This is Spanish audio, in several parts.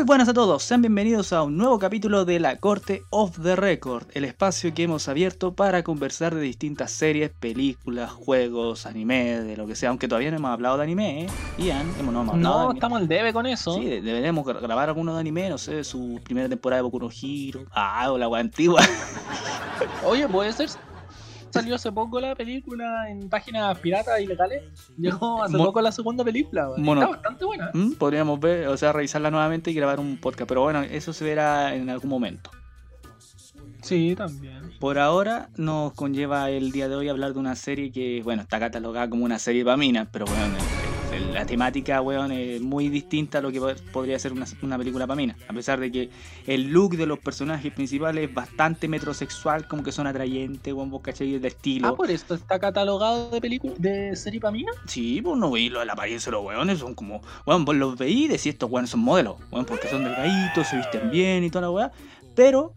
Muy buenas a todos, sean bienvenidos a un nuevo capítulo de La Corte of the Record, el espacio que hemos abierto para conversar de distintas series, películas, juegos, anime, de lo que sea, aunque todavía no hemos hablado de anime, ¿eh? Ian, hemos, no hemos hablado de No, anime. estamos al debe con eso. Sí, de- deberíamos gra- grabar alguno de anime, no sé, su primera temporada de Boku no Hero. Ah, o la wea antigua. Oye, puede ser. Salió hace poco la película en páginas piratas ilegales. Llegó hace Mo- poco la segunda película. Está bastante buena. Mm, Podríamos ver, o sea, revisarla nuevamente y grabar un podcast, pero bueno, eso se verá en algún momento. Sí, también. Por ahora nos conlleva el día de hoy hablar de una serie que, bueno, está catalogada como una serie pamina, pero bueno, la temática, weón, es muy distinta a lo que po- podría ser una, una película pamina. A pesar de que el look de los personajes principales es bastante metrosexual, como que son atrayentes, weón, vos cachai de estilo. Ah, por esto está catalogado de película de serie pamina. Sí, pues no veis la apariencia de los weones, son como, weón, vos los veís y decís estos weones son modelos, weón, porque son delgaditos, se visten bien y toda la weá, pero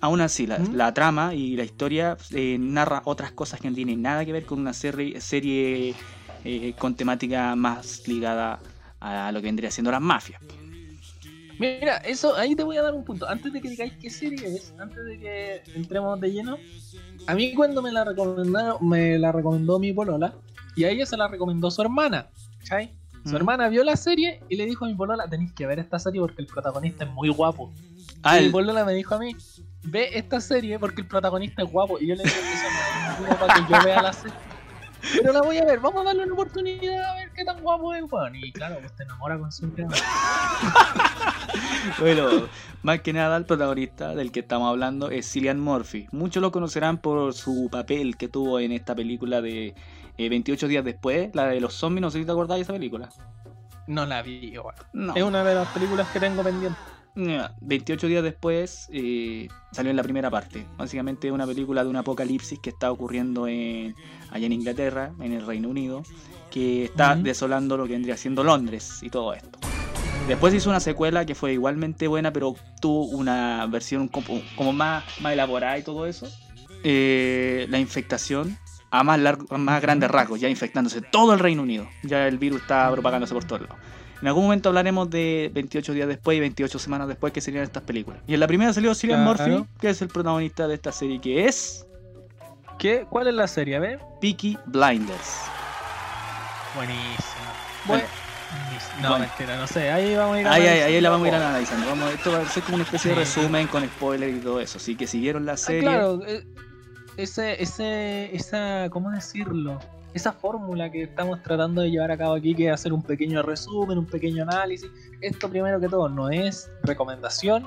aún así la, ¿Mm? la trama y la historia eh, narra otras cosas que no tienen nada que ver con una serie, serie eh, con temática más ligada a lo que vendría siendo las mafias. Mira, eso ahí te voy a dar un punto. Antes de que digáis qué serie es, antes de que entremos de lleno, a mí cuando me la recomendaron, me la recomendó mi polola y a ella se la recomendó su hermana. ¿cachai? Su Mm. hermana vio la serie y le dijo a mi polola, tenéis que ver esta serie porque el protagonista es muy guapo. Ah, y mi el- polola me dijo a mí, ve esta serie porque el protagonista es guapo. Y yo le dije, eso no es para que yo vea la serie. Pero la voy a ver, vamos a darle una oportunidad a ver qué tan guapo es, weón. Y claro, pues te enamora con su. Bueno, más que nada el protagonista del que estamos hablando es Cillian Murphy. Muchos lo conocerán por su papel que tuvo en esta película de eh, 28 días después, la de los zombies, no sé si te acordás de esa película. No la vi, weón. No. Es una de las películas que tengo pendiente. Ya, 28 días después eh, salió en la primera parte. Básicamente es una película de un apocalipsis que está ocurriendo en, allá en Inglaterra, en el Reino Unido, que está desolando lo que vendría siendo Londres y todo esto. Después hizo una secuela que fue igualmente buena, pero tuvo una versión como, como más, más elaborada y todo eso. Eh, la infectación a más, largo, a más grandes rasgos, ya infectándose todo el Reino Unido. Ya el virus está propagándose por todos lados. En algún momento hablaremos de 28 días después y 28 semanas después que serían estas películas. Y en la primera salió Cillian Claro. Murphy, que es el protagonista de esta serie, que es ¿Qué? ¿Cuál es la serie? A ver. Peaky Blinders. Buenísima. Bueno. No, Bueno. mentira, no sé. Ahí vamos a ir Ahí, ahí, ahí la vamos a ir analizando. Vamos, esto va a ser como una especie de resumen con spoiler y todo eso. Así que si vieron la Ah, serie, claro, eh, ese, ese, esa, ¿cómo decirlo? Esa fórmula que estamos tratando de llevar a cabo aquí, que es hacer un pequeño resumen, un pequeño análisis. Esto primero que todo no es recomendación,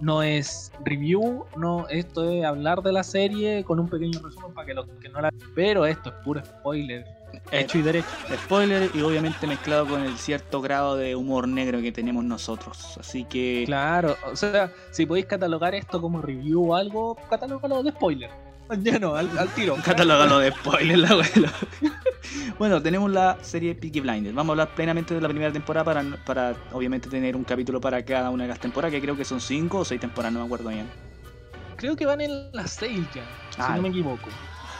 no es review, no, esto es hablar de la serie con un pequeño resumen para que los que no la pero esto es puro spoiler, hecho y derecho. spoiler y obviamente mezclado con el cierto grado de humor negro que tenemos nosotros. Así que Claro, o sea, si podéis catalogar esto como review o algo, catalógalo de spoiler. Lleno, al, al tiro. Catalógalo de spoiler, la abuelo. bueno, tenemos la serie Peaky Blinders. Vamos a hablar plenamente de la primera temporada para, para obviamente tener un capítulo para cada una de las temporadas, que creo que son cinco o seis temporadas, no me acuerdo bien. Creo que van en las 6 ya, Ah, si no me equivoco.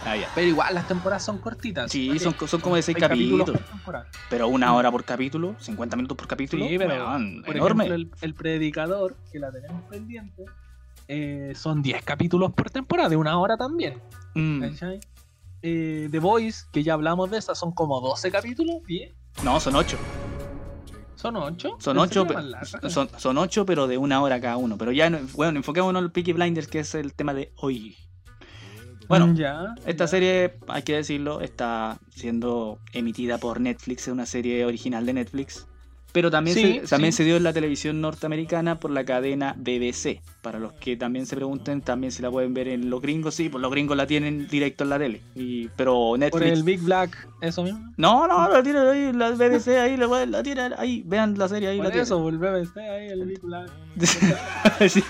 Ah, ya. Pero igual las temporadas son cortitas. Sí, son, son como de seis Seis capítulos, por temporada. pero una hora por capítulo, 50 minutos por capítulo. Sí, pero weón, Por enorme. ejemplo, el, el predicador, que la tenemos pendiente, eh, son 10 capítulos por temporada, de una hora también. Mm. Eh, The Voice, que ya hablamos de esa, son como 12 capítulos, 10. No, son ocho. Son 8. Son ocho, pe- son, son ocho, pero de una hora cada uno. Pero ya, no- bueno, enfoquémonos en el Peaky Blinders, que es el tema de hoy. Bueno, ya. Esta ya. serie, hay que decirlo, está siendo emitida por Netflix, es una serie original de Netflix. Pero también, Sí, se, también sí. se dio en la televisión norteamericana por la cadena BBC. Para los que también se pregunten, también si la pueden ver en los gringos, sí, pues los gringos la tienen directo en la tele. Y, pero Por Netflix. el Big Black, eso mismo. No, no, la tienen ahí, la BBC ahí, la, la tienen ahí, vean la serie ahí. Por la tienen. eso, el BBC ahí, el Big Black. Sí.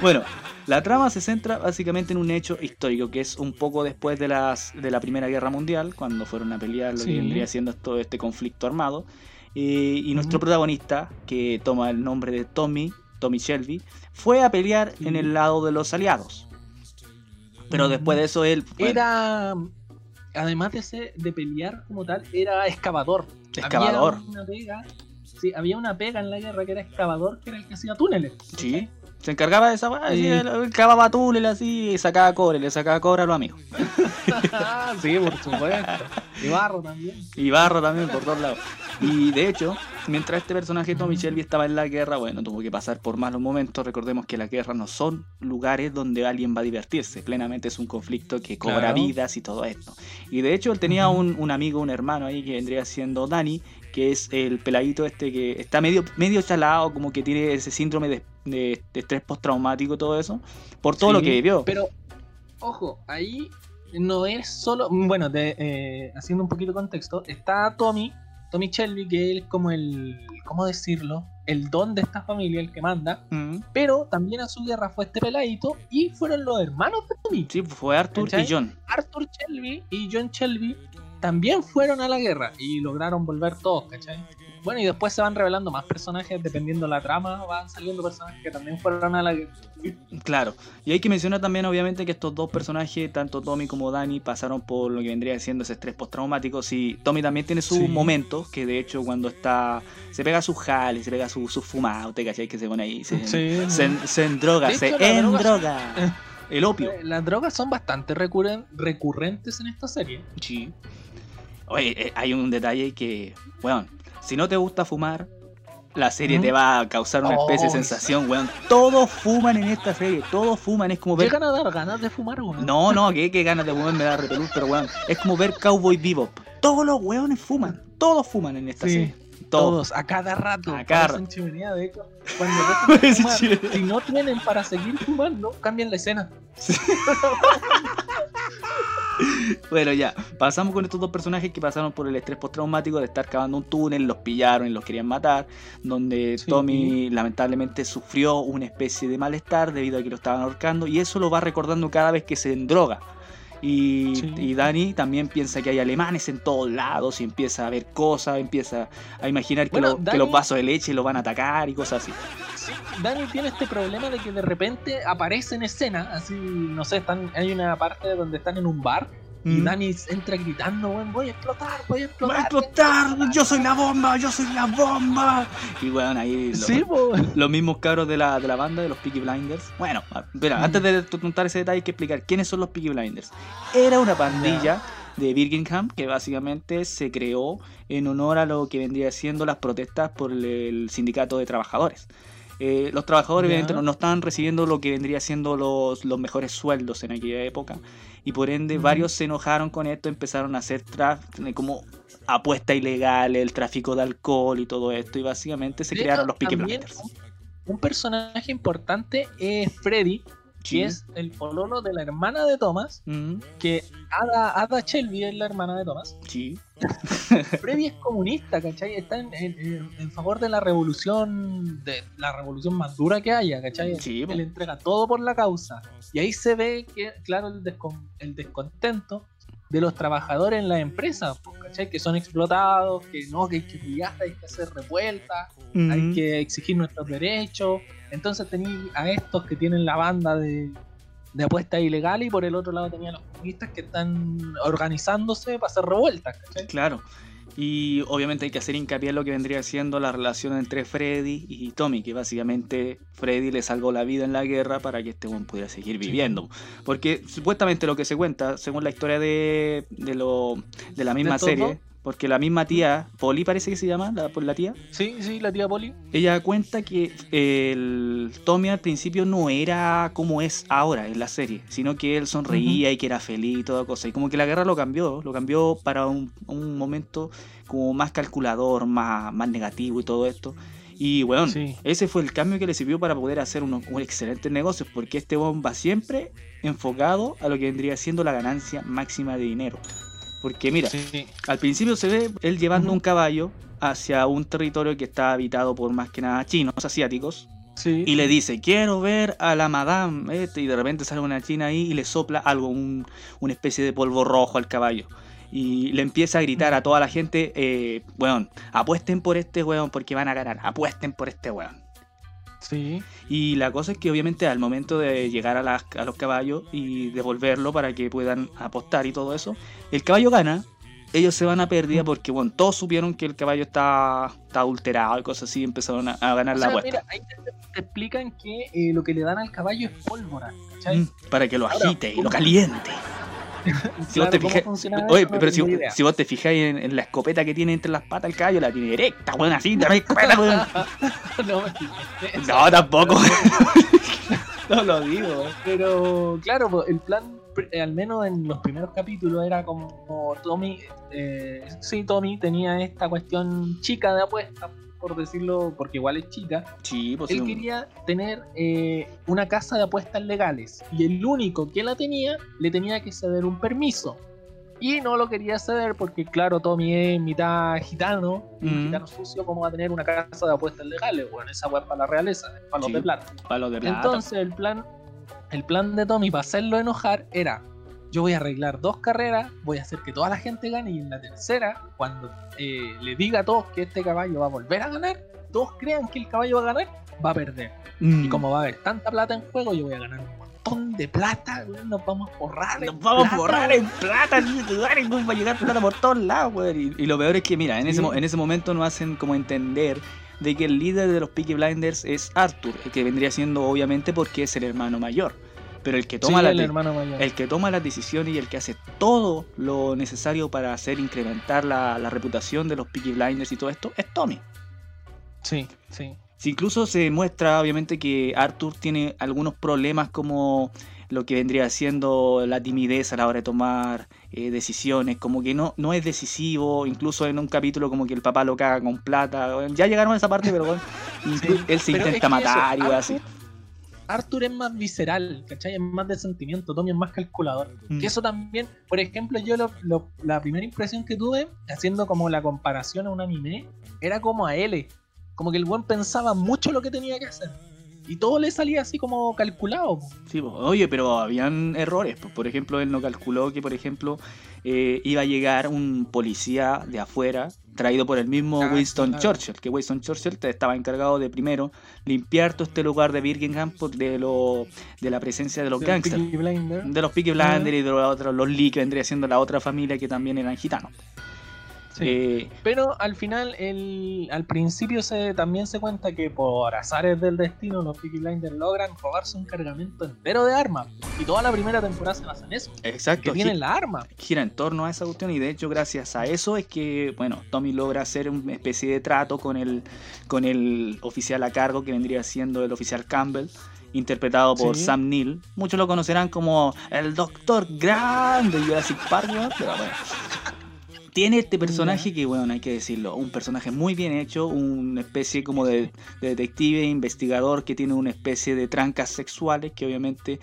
Bueno, la trama se centra básicamente en un hecho histórico que es un poco después de, las, de la Primera Guerra Mundial, cuando fueron a pelear lo Sí. que vendría siendo todo este conflicto armado. Y nuestro protagonista, que toma el nombre de Tommy, Tommy Shelby, fue a pelear en el lado de los aliados. Pero después de eso él... bueno, Era. Además de, ser, de pelear como tal, era excavador. Excavador. Había una pega. Sí, había una pega en la guerra que era excavador, que era el que hacía túneles. Sí. Se encargaba de esa weá, Sí. cavaba túneles así, y sacaba cobre, le sacaba cobre a los amigos. sí, por supuesto. Y barro también. Y barro también por todos lados. Y de hecho, mientras este personaje Tommy Shelby estaba en la guerra, bueno, tuvo que pasar por malos momentos. Recordemos que las guerras no son lugares donde alguien va a divertirse. Plenamente es un conflicto que cobra Claro. vidas y todo esto. Y de hecho, él tenía un, un amigo, un hermano ahí que vendría siendo Danny, que es el peladito este que está medio, medio chalado, como que tiene ese síndrome de, de- de estrés postraumático todo eso, por todo Sí, lo que vivió. Pero, ojo, ahí no es solo. Bueno, de, eh, haciendo un poquito de contexto, está Tommy, Tommy Shelby, que es como el. ¿Cómo decirlo? El don de esta familia, el que manda. Mm. Pero también a su guerra fue este peladito y fueron los hermanos de Tommy. Sí, fue Arthur ¿Cachai? y John. Arthur Shelby y John Shelby también fueron a la guerra y lograron volver todos, ¿cachai? Bueno, y después se van revelando más personajes, dependiendo la trama, van saliendo personajes que también fueron a la guerra. Claro, y hay que mencionar también obviamente que estos dos personajes, tanto Tommy como Danny, pasaron por lo que vendría siendo ese estrés postraumático. Sí, Tommy también tiene sus Sí. momentos, que de hecho cuando está, se pega sus jales, se pega sus su fumados, ¿te cachai? Que se pone ahí, se, Sí. se, se endroga, se la droga- endroga. El opio. Eh, Las drogas son bastante recurren- recurrentes en esta serie. Sí. Oye, eh, hay un detalle que, weón, si no te gusta fumar, la serie ¿Mm? te va a causar una especie de Oh, sensación, weón. Todos fuman en esta serie, todos fuman, es como ver Llegan a dar ganas de fumar uno. No, no, que, que ganas de fumar me da repelús, pero weón, es como ver Cowboy Bebop. Todos los weones fuman, todos fuman en esta Sí, serie. Todos. Todos, a cada rato. A cada parecen chimenea, de hecho. Cuando fumar, si no tienen para seguir fumando, cambian la escena. Bueno, ya, pasamos con estos dos personajes que pasaron por el estrés postraumático de estar cavando un túnel, los pillaron y los querían matar, donde Sí. Tommy lamentablemente sufrió una especie de malestar debido a que lo estaban ahorcando y eso lo va recordando cada vez que se endroga. Y, Sí. y Dani también piensa que hay alemanes en todos lados y empieza a ver cosas, empieza a imaginar que, Bueno, lo- que Dani- los vasos de leche lo van a atacar y cosas así. Sí, Dani tiene este problema de que de repente aparece en escena, así, no sé, están, hay una parte donde están en un bar y Mm. Dani entra gritando, "Weón, voy a explotar, voy a explotar. ¡Va a explotar! ¡Yo soy la bomba! ¡Yo soy la bomba! Y bueno, ahí lo- Sí, po. los mismos cabros de la, de la banda, de los Peaky Blinders. Bueno, espera, Mm. antes de contar ese detalle hay que explicar quiénes son los Peaky Blinders. Era una pandilla de Birmingham que básicamente se creó en honor a lo que vendría siendo las protestas por el sindicato de trabajadores. Eh, los trabajadores obviamente no, no estaban recibiendo lo que vendría siendo los, los mejores sueldos en aquella época y por ende Mm. varios se enojaron con esto, empezaron a hacer traf- como apuesta ilegal, el tráfico de alcohol y todo esto y básicamente se De crearon los también Blinders. Un personaje importante es Freddy, Sí. que es el pololo de la hermana de Thomas, Mm, que Ada, Ada Shelby es la hermana de Thomas. sí. Freddy es comunista, ¿cachai? Está en, en- favor de la revolución, de la revolución más dura que haya, ¿cachai? Sí. Él entrega todo por la causa. Y ahí se ve que, claro, el, descon- el descontento de los trabajadores en la empresa, po, ¿cachai? Que son explotados, que no, que hay que pelear, hay que hacer revueltas, hay Mm, que exigir nuestros derechos. Entonces tenía a estos que tienen la banda de, de apuestas ilegales y por el otro lado tenía a los comunistas que están organizándose para hacer revueltas, ¿cachai? Claro. Y obviamente hay que hacer hincapié en lo que vendría siendo la relación entre Freddy y Tommy, que básicamente Freddy le salvó la vida en la guerra para que este hombre pudiera seguir viviendo. Porque supuestamente lo que se cuenta, según la historia de, de, lo, de la misma serie? Porque la misma tía, Polly parece que se llama, la, tía, Sí, sí, la tía Poli. ella cuenta que el Tommy al principio no era como es ahora en la serie, sino que él sonreía y que era feliz y toda cosa. Y como que la guerra lo cambió, lo cambió para un, un momento como más calculador, más, más negativo y todo esto. Y bueno, Sí. ese fue el cambio que le sirvió para poder hacer unos, un excelentes negocios, porque este bomba siempre enfocado a lo que vendría siendo la ganancia máxima de dinero. Porque mira, Sí. al principio se ve él llevando un caballo hacia un territorio que está habitado por más que nada chinos, asiáticos, Sí. y le dice, quiero ver a la madame, este", y de repente sale una china ahí y le sopla algo, un- una especie de polvo rojo al caballo. Y le empieza a gritar a toda la gente, eh, weón, apuesten por este weón porque van a ganar, apuesten por este weón. Sí. Y la cosa es que obviamente al momento de llegar a, las- a los caballos y devolverlo para que puedan apostar y todo eso, el caballo gana, ellos se van a pérdida porque, bueno, todos supieron que el caballo está, está adulterado y cosas así, y empezaron a, a ganar O la sea, apuesta. mira, ahí te, te explican que eh, lo que le dan al caballo es pólvora. ¿cachai? Mm, para que lo Ahora, agite y lo ¿cómo- caliente. Si Claro, vos te ¿cómo fijas- Oye? No pero si, si vos te fijáis en, en la escopeta que tiene entre las patas el caballo, la tiene directa, weón, así, la escopeta, weón. no. No, tampoco. no lo digo, weón. Pero claro, pues, el plan, eh, al menos en los primeros capítulos, era como Tommy, eh, sí, Tommy tenía esta cuestión chica de apuesta, por decirlo, porque igual es chica. Sí, pues Él sí, quería tener eh, una casa de apuestas legales y el único que la tenía le tenía que ceder un permiso. Y no lo quería ceder porque, claro, Tommy es mitad gitano, y un Mm. gitano sucio, ¿cómo va a tener una casa de apuestas legales? Bueno, esa web para la realeza, para los Sí. de plata. palo de plata. Entonces el plan, el plan de Tommy para hacerlo enojar era yo voy a arreglar dos carreras, voy a hacer que toda la gente gane y en la tercera, cuando eh, le diga a todos que este caballo va a volver a ganar, todos crean que el caballo va a ganar, va a perder. Mm. Y como va a haber tanta plata en juego, yo voy a ganar un montón de plata, weón, nos vamos a forrar. en Nos vamos a plata, borrar weón. en plata, weón, va a llegar plata por todos lados, weón. Y, y lo peor es que, mira, en, ese, Sí. mo- en ese momento nos hacen como entender de que el líder de los Peaky Blinders es Arthur, el que vendría siendo obviamente porque es el hermano mayor. Pero el que toma Sí, las el de- hermano mayor. el que toma las decisiones y el que hace todo lo necesario para hacer incrementar la, la reputación de los Peaky Blinders y todo esto es Tommy. Sí, sí. Si incluso se muestra obviamente que Arthur tiene algunos problemas como lo que vendría siendo la timidez a la hora de tomar eh, decisiones, como que no, no es decisivo, incluso en un capítulo como que el papá lo caga con plata, ya llegaron a esa parte, pero bueno, Sí. él se Pero intenta es que eso, matar y así. Arthur- es más visceral, ¿cachai? Es más de sentimiento, Tommy es más calculador. Mm. Que eso también, por ejemplo, yo lo- lo- la primera impresión que tuve, haciendo como la comparación a un anime, era como a L. Como que el buen pensaba mucho lo que tenía que hacer. Y todo le salía así como calculado. Sí, oye, pero habían errores. po. Por ejemplo, él no calculó que, por ejemplo, eh, iba a llegar un policía de afuera, traído por el mismo Ah, Winston claro. Churchill, que Winston Churchill te- estaba encargado de primero limpiar todo este lugar de Birmingham por- de, lo, de la presencia de los gangsters. De los Peaky Blinders y de los otros, los Lee, que vendría siendo la otra familia que también eran gitanos. Sí. Eh, Pero al final, el, al principio se, también se cuenta que por azares del destino, los Peaky Blinders logran robarse un cargamento entero de armas. Y toda la primera temporada se basa en eso. Que exacto. tienen gi- la arma. gira en torno a esa cuestión y de hecho gracias a eso es que bueno Tommy logra hacer una especie de trato con el con el oficial a cargo que vendría siendo el oficial Campbell interpretado por Sí. Sam Neill muchos lo conocerán como el Doctor Grande de Jurassic Park ¿no? pero bueno tiene este personaje que bueno hay que decirlo un personaje muy bien hecho una especie como de, de detective investigador que tiene una especie de trancas sexuales que obviamente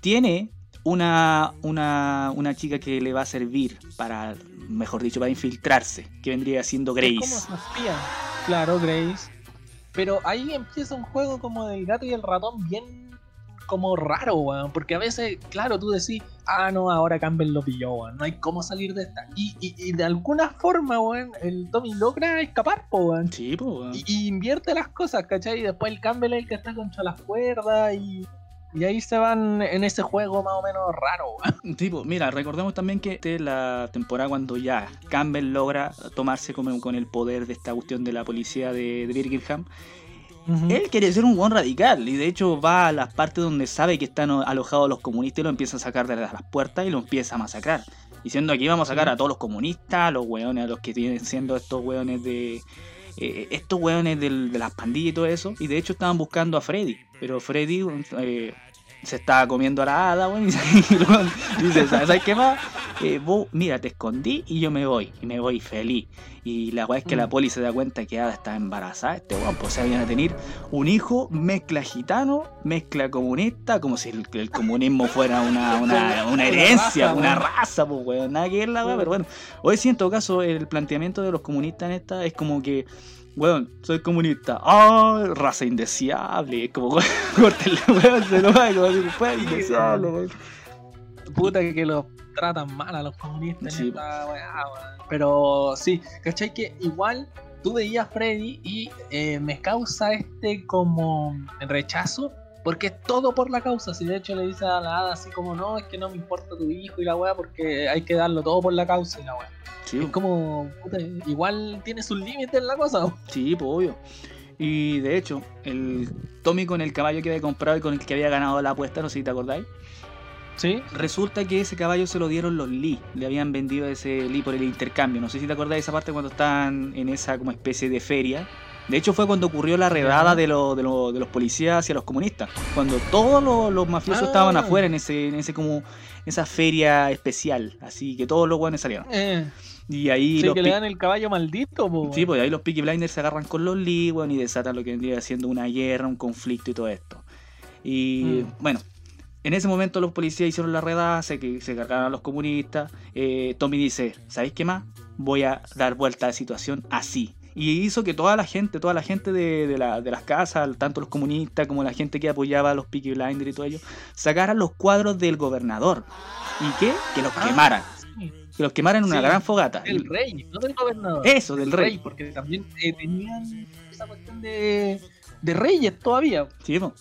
tiene una, una, una chica que le va a servir para, mejor dicho, para infiltrarse, que vendría siendo Es Grace. como su espía. Claro, Grace. Pero ahí empieza un juego como del gato y el ratón bien como raro, weón. Porque a veces, claro, tú decís, ah, no, ahora Campbell lo pilló, weón. No hay cómo salir de esta. Y, y- y de alguna forma, weón, el Tommy logra escapar, po, weón. Sí, weón. Y, y invierte las cosas, ¿cachai? Y después el Campbell es el que está contra las cuerdas y... Y ahí se van en ese juego más o menos raro, pues, mira, recordemos también que esta es la temporada cuando ya Campbell logra tomarse como con el poder de esta cuestión de la policía de, de Birmingham. Él quiere ser un buen radical y de hecho va a las partes donde sabe que están alojados los comunistas y lo empieza a sacar de las puertas y lo empieza a masacrar. Diciendo aquí vamos a sacar a todos los comunistas, a los hueones, a los que vienen siendo estos hueones de... eh, estos hueones del- de las pandillas y todo eso. Y de hecho estaban buscando a Freddy. Pero Freddy eh, se estaba comiendo a la hada, weón, y luego dice, ¿sabes qué más? Eh, vos, mira, te escondí y yo me voy. Y me voy feliz. Y la weá es que la Mm. poli se da cuenta que Ada está embarazada. Este weón, pues se viene a tener un hijo mezcla gitano, mezcla comunista, como si el, el comunismo fuera una, una, una herencia, raza, una raza, pues weón, nada que ver la weá, Sí. pero bueno. Hoy sí, en todo caso, el planteamiento de los comunistas en esta es como que, weón, soy comunista, ah, raza indeseable, es como, weón, córtenle, weón, se lo va, como si fuera Sí, indeseable, weón. Puta que los tratan mal a los comunistas Sí. esta weá. Pero sí, ¿cachai? Que igual tú veías a Freddy y eh, me causa este como rechazo Porque es todo por la causa. Si de hecho le dice a la hada así como, no, es que no me importa tu hijo y la weá, porque hay que darlo todo por la causa y la weá. Sí, Es como, puta, igual tiene sus límites en la cosa. sí, pues obvio. Y de hecho, el Tommy con el caballo que había comprado y con el que había ganado la apuesta, no sé si te acordáis, Sí. resulta que ese caballo se lo dieron los Lee. Le habían vendido ese Lee por el intercambio. No sé si te acordáis de esa parte cuando estaban en esa como especie de feria. De hecho fue cuando ocurrió la redada de, lo- de, lo- de los policías hacia los comunistas. Cuando todos los, los mafiosos Ah. estaban afuera en ese, en ese como esa feria especial. Así que todos los guanes salieron. Eh, Y ahí sí, los que le dan el caballo maldito, po, Sí, pues ahí los Peaky Blinders se agarran con los Lee, weón, y desatan lo que vendría siendo una guerra, un conflicto y todo esto. Y Mm. bueno, en ese momento los policías hicieron la redada, se, que se cargaron a los comunistas. Eh, Tommy dice, ¿sabéis qué más? Voy a dar vuelta a la situación así. Y hizo que toda la gente, toda la gente de, de la- de las casas, tanto los comunistas como la gente que apoyaba a los Peaky Blinders y todo ello, sacaran los cuadros del gobernador. ¿Y qué? Que los Ah, quemaran. sí. Que los quemaran en una Sí, gran fogata. El rey, no del gobernador. Eso, del rey. porque también eh, tenían esa cuestión de, de reyes todavía. Sí, po.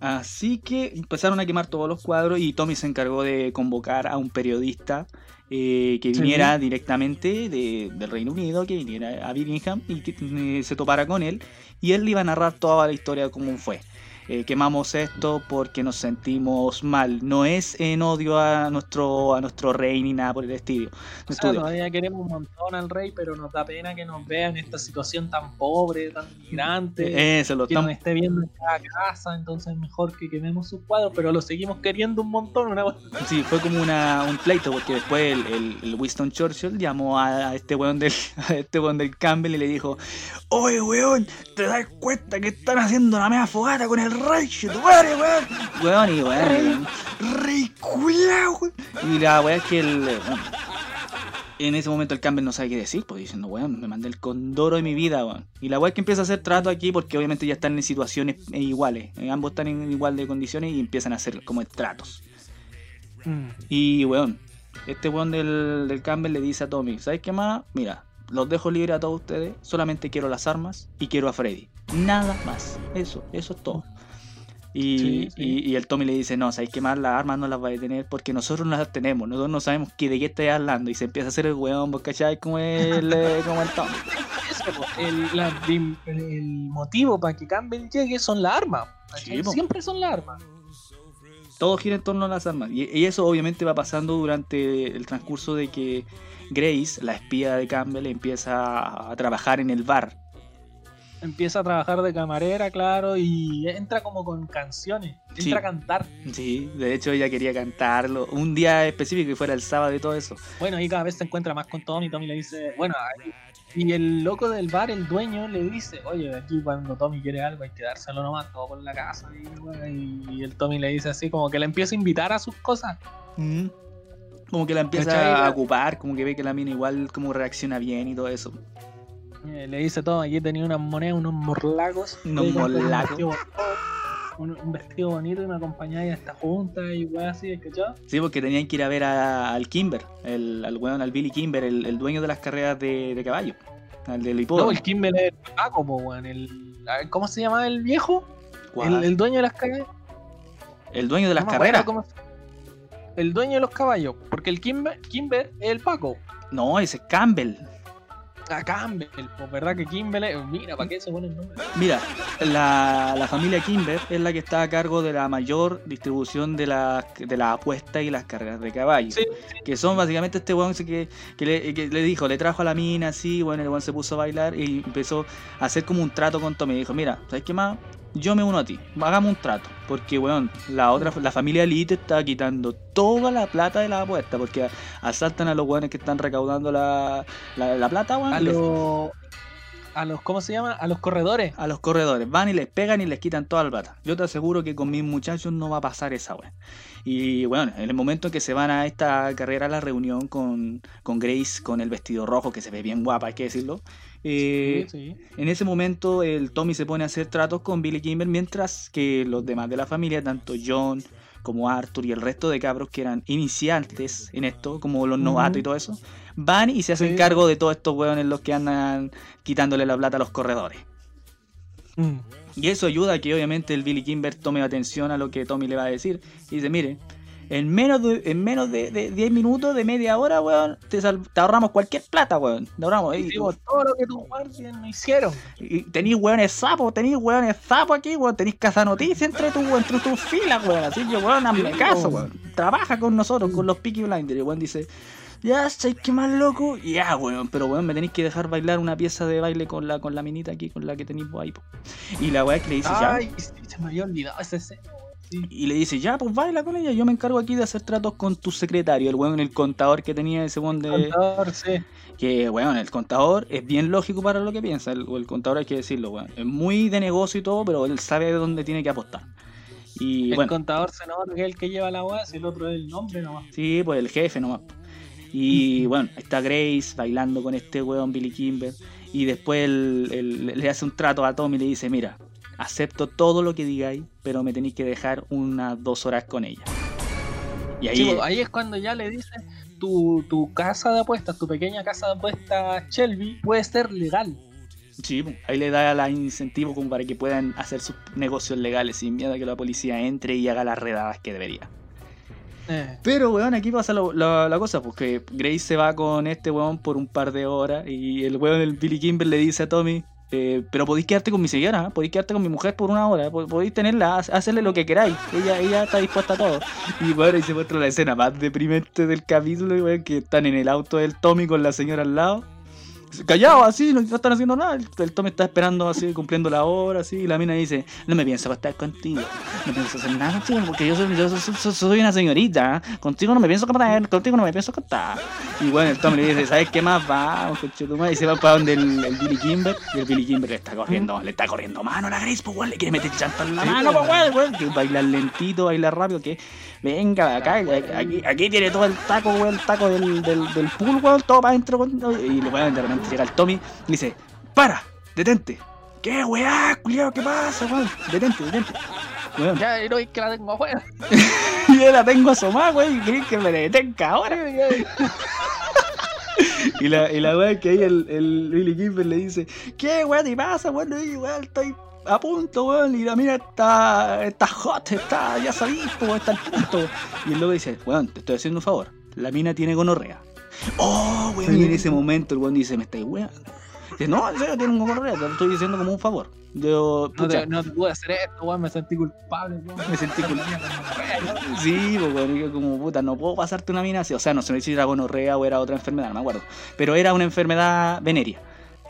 Así que empezaron a quemar todos los cuadros y Tommy se encargó de convocar a un periodista eh, que Sí. viniera directamente de- del Reino Unido, que viniera a Birmingham y que eh, se topara con él. Y él le iba a narrar toda la historia de cómo fue. Eh, quemamos esto porque nos sentimos mal. No es en odio a nuestro, a nuestro rey ni nada por el estilo. O sea, Estudio. todavía queremos un montón al rey, pero nos da pena que nos vea en esta situación tan pobre, tan migrante. Eso, lo que nos esté viendo en cada casa, entonces es mejor que quememos sus cuadros, pero lo seguimos queriendo un montón. Una... Sí, fue como una, un pleito, porque después el, el- el Winston Churchill llamó a, a este weón del, a este weón del Campbell y le dijo, oye weón, ¿te das cuenta que están haciendo la media fogata con el rey, tu madre, weón? Weón, y weón, rey culiao, weón. Y la weá es que el, eh, bueno, en ese momento el Campbell no sabe qué decir, pues diciendo, weón, me mandé el condoro de mi vida, weón. Y la weá es que empieza a hacer trato aquí porque obviamente ya están en situaciones eh, iguales, eh, ambos están en igual de condiciones y empiezan a hacer como tratos. Mm. Y, weón, este weón del, del Campbell le dice a Tommy, ¿sabes qué más? Mira, los dejo libre a todos ustedes, solamente quiero las armas y quiero a Freddy. Nada más. Eso, eso es todo. Y, Sí, sí. y- y el Tommy le dice, no, ¿sabes qué más? Las armas no las va a tener porque nosotros no las tenemos, nosotros no sabemos que de qué estás hablando. Y se empieza a hacer el weón, ¿vos cachai? Como el, eh, como el Tommy. El, la- el- el motivo para que Campbell llegue son las armas. Siempre son las armas. todo gira en torno a las armas. Y, y eso obviamente va pasando durante el transcurso de que Grace, la espía de Campbell, empieza a trabajar en el bar. Empieza a trabajar de camarera, claro, y entra como con canciones. Entra Sí. a cantar. Sí, de hecho ella quería cantarlo. Un día específico que fuera el sábado y todo eso. Bueno, ahí cada vez se encuentra más con Tommy. Tommy le dice, bueno, y el loco del bar, el dueño, le dice, oye, aquí cuando Tommy quiere algo hay que dárselo nomás, todo por la casa. Y, y el Tommy le dice así, como que le empieza a invitar a sus cosas. Como que la empieza ¿Cachai? a ocupar, como que ve que la mina igual como reacciona bien y todo eso. Eh, le dice todo, aquí tenía unas monedas, unos morlacos. Unos un morlacos. Un, un vestido bonito y me acompañáis a esta junta y weá así, ¿cachai? Sí, porque tenían que ir a ver a- al Kimber, el, al weón, al Billy Kimber, el, el dueño de las carreras de, de caballo. Al del hipódromo. No, el Kimball es el Paco, po, weón. El, ¿Cómo se llama el viejo? El, el dueño de las carreras. El dueño de las No carreras. cómo El dueño de los caballos. Porque el Kimber, Kimber es el Paco. No, ese es Campbell. A Campbell, pues verdad que Kimber es. Mira, ¿para qué se pone el nombre? Mira, la, la familia Kimber es la que está a cargo de la mayor distribución de las de las apuestas y las carreras de caballos. Sí, Que son básicamente este weón que, que, le, que le dijo, le trajo a la mina así, bueno, el weón se puso a bailar y empezó a hacer como un trato con Tommy. Dijo, mira, ¿sabes qué más? Yo me uno a ti, hagamos un trato. Porque, weón, la otra, la familia Elite está quitando toda la plata de las apuestas. Porque asaltan a los weones que están recaudando la, la, la plata, weón. A los. A los. ¿Cómo se llama? A los corredores. a los corredores. Van y les pegan y les quitan toda la plata. Yo te aseguro que con mis muchachos no va a pasar esa weá. Y bueno, en el momento en que se van a esta carrera, a la reunión con, con Grace, con el vestido rojo, que se ve bien guapa, hay que decirlo. Eh, sí, sí. en ese momento el Tommy se pone a hacer tratos con Billy Kimber, mientras que los demás de la familia, tanto John como Arthur y el resto de cabros que eran iniciantes en esto, como los novatos y todo eso, van y se hacen Sí. cargo de todos estos hueones los que andan quitándole la plata a los corredores. Mm. Y eso ayuda a que obviamente el Billy Kimber tome atención a lo que Tommy le va a decir. Y dice, mire, en menos de, en menos de, de 10 minutos, de media hora, weón, te, sal- te ahorramos cualquier plata, weón. Te ahorramos. Y, todo lo que tus guardias no hicieron. y tenéis weones sapos, tenéis weones sapos aquí, weón. Tenéis casa noticia entre, tu, entre tus filas, weón. Así que, weón, hazme caso, weón. Trabaja con nosotros, con los Peaky Blinders. Y weón dice, ya, sé que más loco. Ya, weón, pero weón, me tenéis que dejar bailar una pieza de baile con la, con la minita aquí, con la que tenéis ahí, po. Y la weá que le dice, ya. Ay, se me había olvidado weón. Sí. Y le dice, ya, pues baila con ella, yo me encargo aquí de hacer tratos con tu secretario, el weón, el contador que tenía ese weón de... Contador, sí. Que, weón, el contador es bien lógico para lo que piensa, el, el contador hay que decirlo, weón. Es muy de negocio y todo, pero él sabe de dónde tiene que apostar. Y el bueno, contador se nota que es el que lleva la weá, el otro es el nombre nomás. sí, pues el jefe nomás. Y bueno, está Grace bailando con este weón Billy Kimber. Y después él le hace un trato a Tommy y le dice, mira, acepto todo lo que digáis, pero me tenéis que dejar unas dos horas con ella. Y ahí... Pues, ahí es cuando ya le dice tu, tu casa de apuestas, tu pequeña casa de apuestas Shelby puede ser legal. Sí, po, ahí le da la incentivo como para que puedan hacer sus negocios legales sin miedo a que la policía entre y haga las redadas que debería. Eh, Pero, weón, aquí pasa lo- la, la cosa, porque Grace se va con este weón por un par de horas y el weón, el Billy Kimber, le dice a Tommy, eh, pero podéis quedarte con mi señora, podéis quedarte con mi mujer por una hora, po- podéis tenerla, ha- hacerle lo que queráis, ella, ella está dispuesta a todo. Y bueno, y se muestra la escena más deprimente del capítulo, que están en el auto del Tommy con la señora al lado. Callado así, no, están haciendo nada. El, el Tommy está esperando así, cumpliendo la hora, así, y la mina dice, no me pienso acostar contigo, no pienso hacer nada contigo, porque yo soy, yo soy, soy- soy una señorita, ¿eh? contigo no me pienso acostar, contigo no me pienso acostar. Y bueno, el Tommy le dice, ¿sabes qué más? Vamos, conchetumare", y se va para donde el, el Billy Kimber, y el Billy Kimber le está corriendo, le está corriendo mano a la Grace, pues weón, le quiere meter chanta en la mano, pues, pues weón, weón, que bailar lentito, bailar rápido, que venga acá, aquí, aquí tiene todo el taco, weón, el taco del, del, del pool, weón, todo para adentro, y weón, de repente llega el Tommy y dice, para, detente. ¿Qué weá, culiao, qué pasa, weón? Detente, detente. Weón, ya, y no es que la tengo afuera. yo la tengo asomada, weón, y que me detenga ahora. Y la, y la weá que ahí el, el Billy Kimber le dice, ¿qué weá te pasa, weón? Y weón, estoy a punto, weón, y la mina está, está hot, está, ya sabís, weón, está al punto. Y el loco dice, weón, te estoy haciendo un favor, la mina tiene gonorrea. Oh, weón, y en ese momento el weón dice, me estáis weón. Dice, no, en serio, tiene un gonorrea, te lo estoy diciendo como un favor. Yo, No te, no te pude hacer esto, weón, me sentí culpable, weón. Me sentí culpable. Sí, pues yo como puta, no puedo pasarte una mina así. O sea, no sé si era gonorrea o era otra enfermedad, no me acuerdo. Pero era una enfermedad venérea.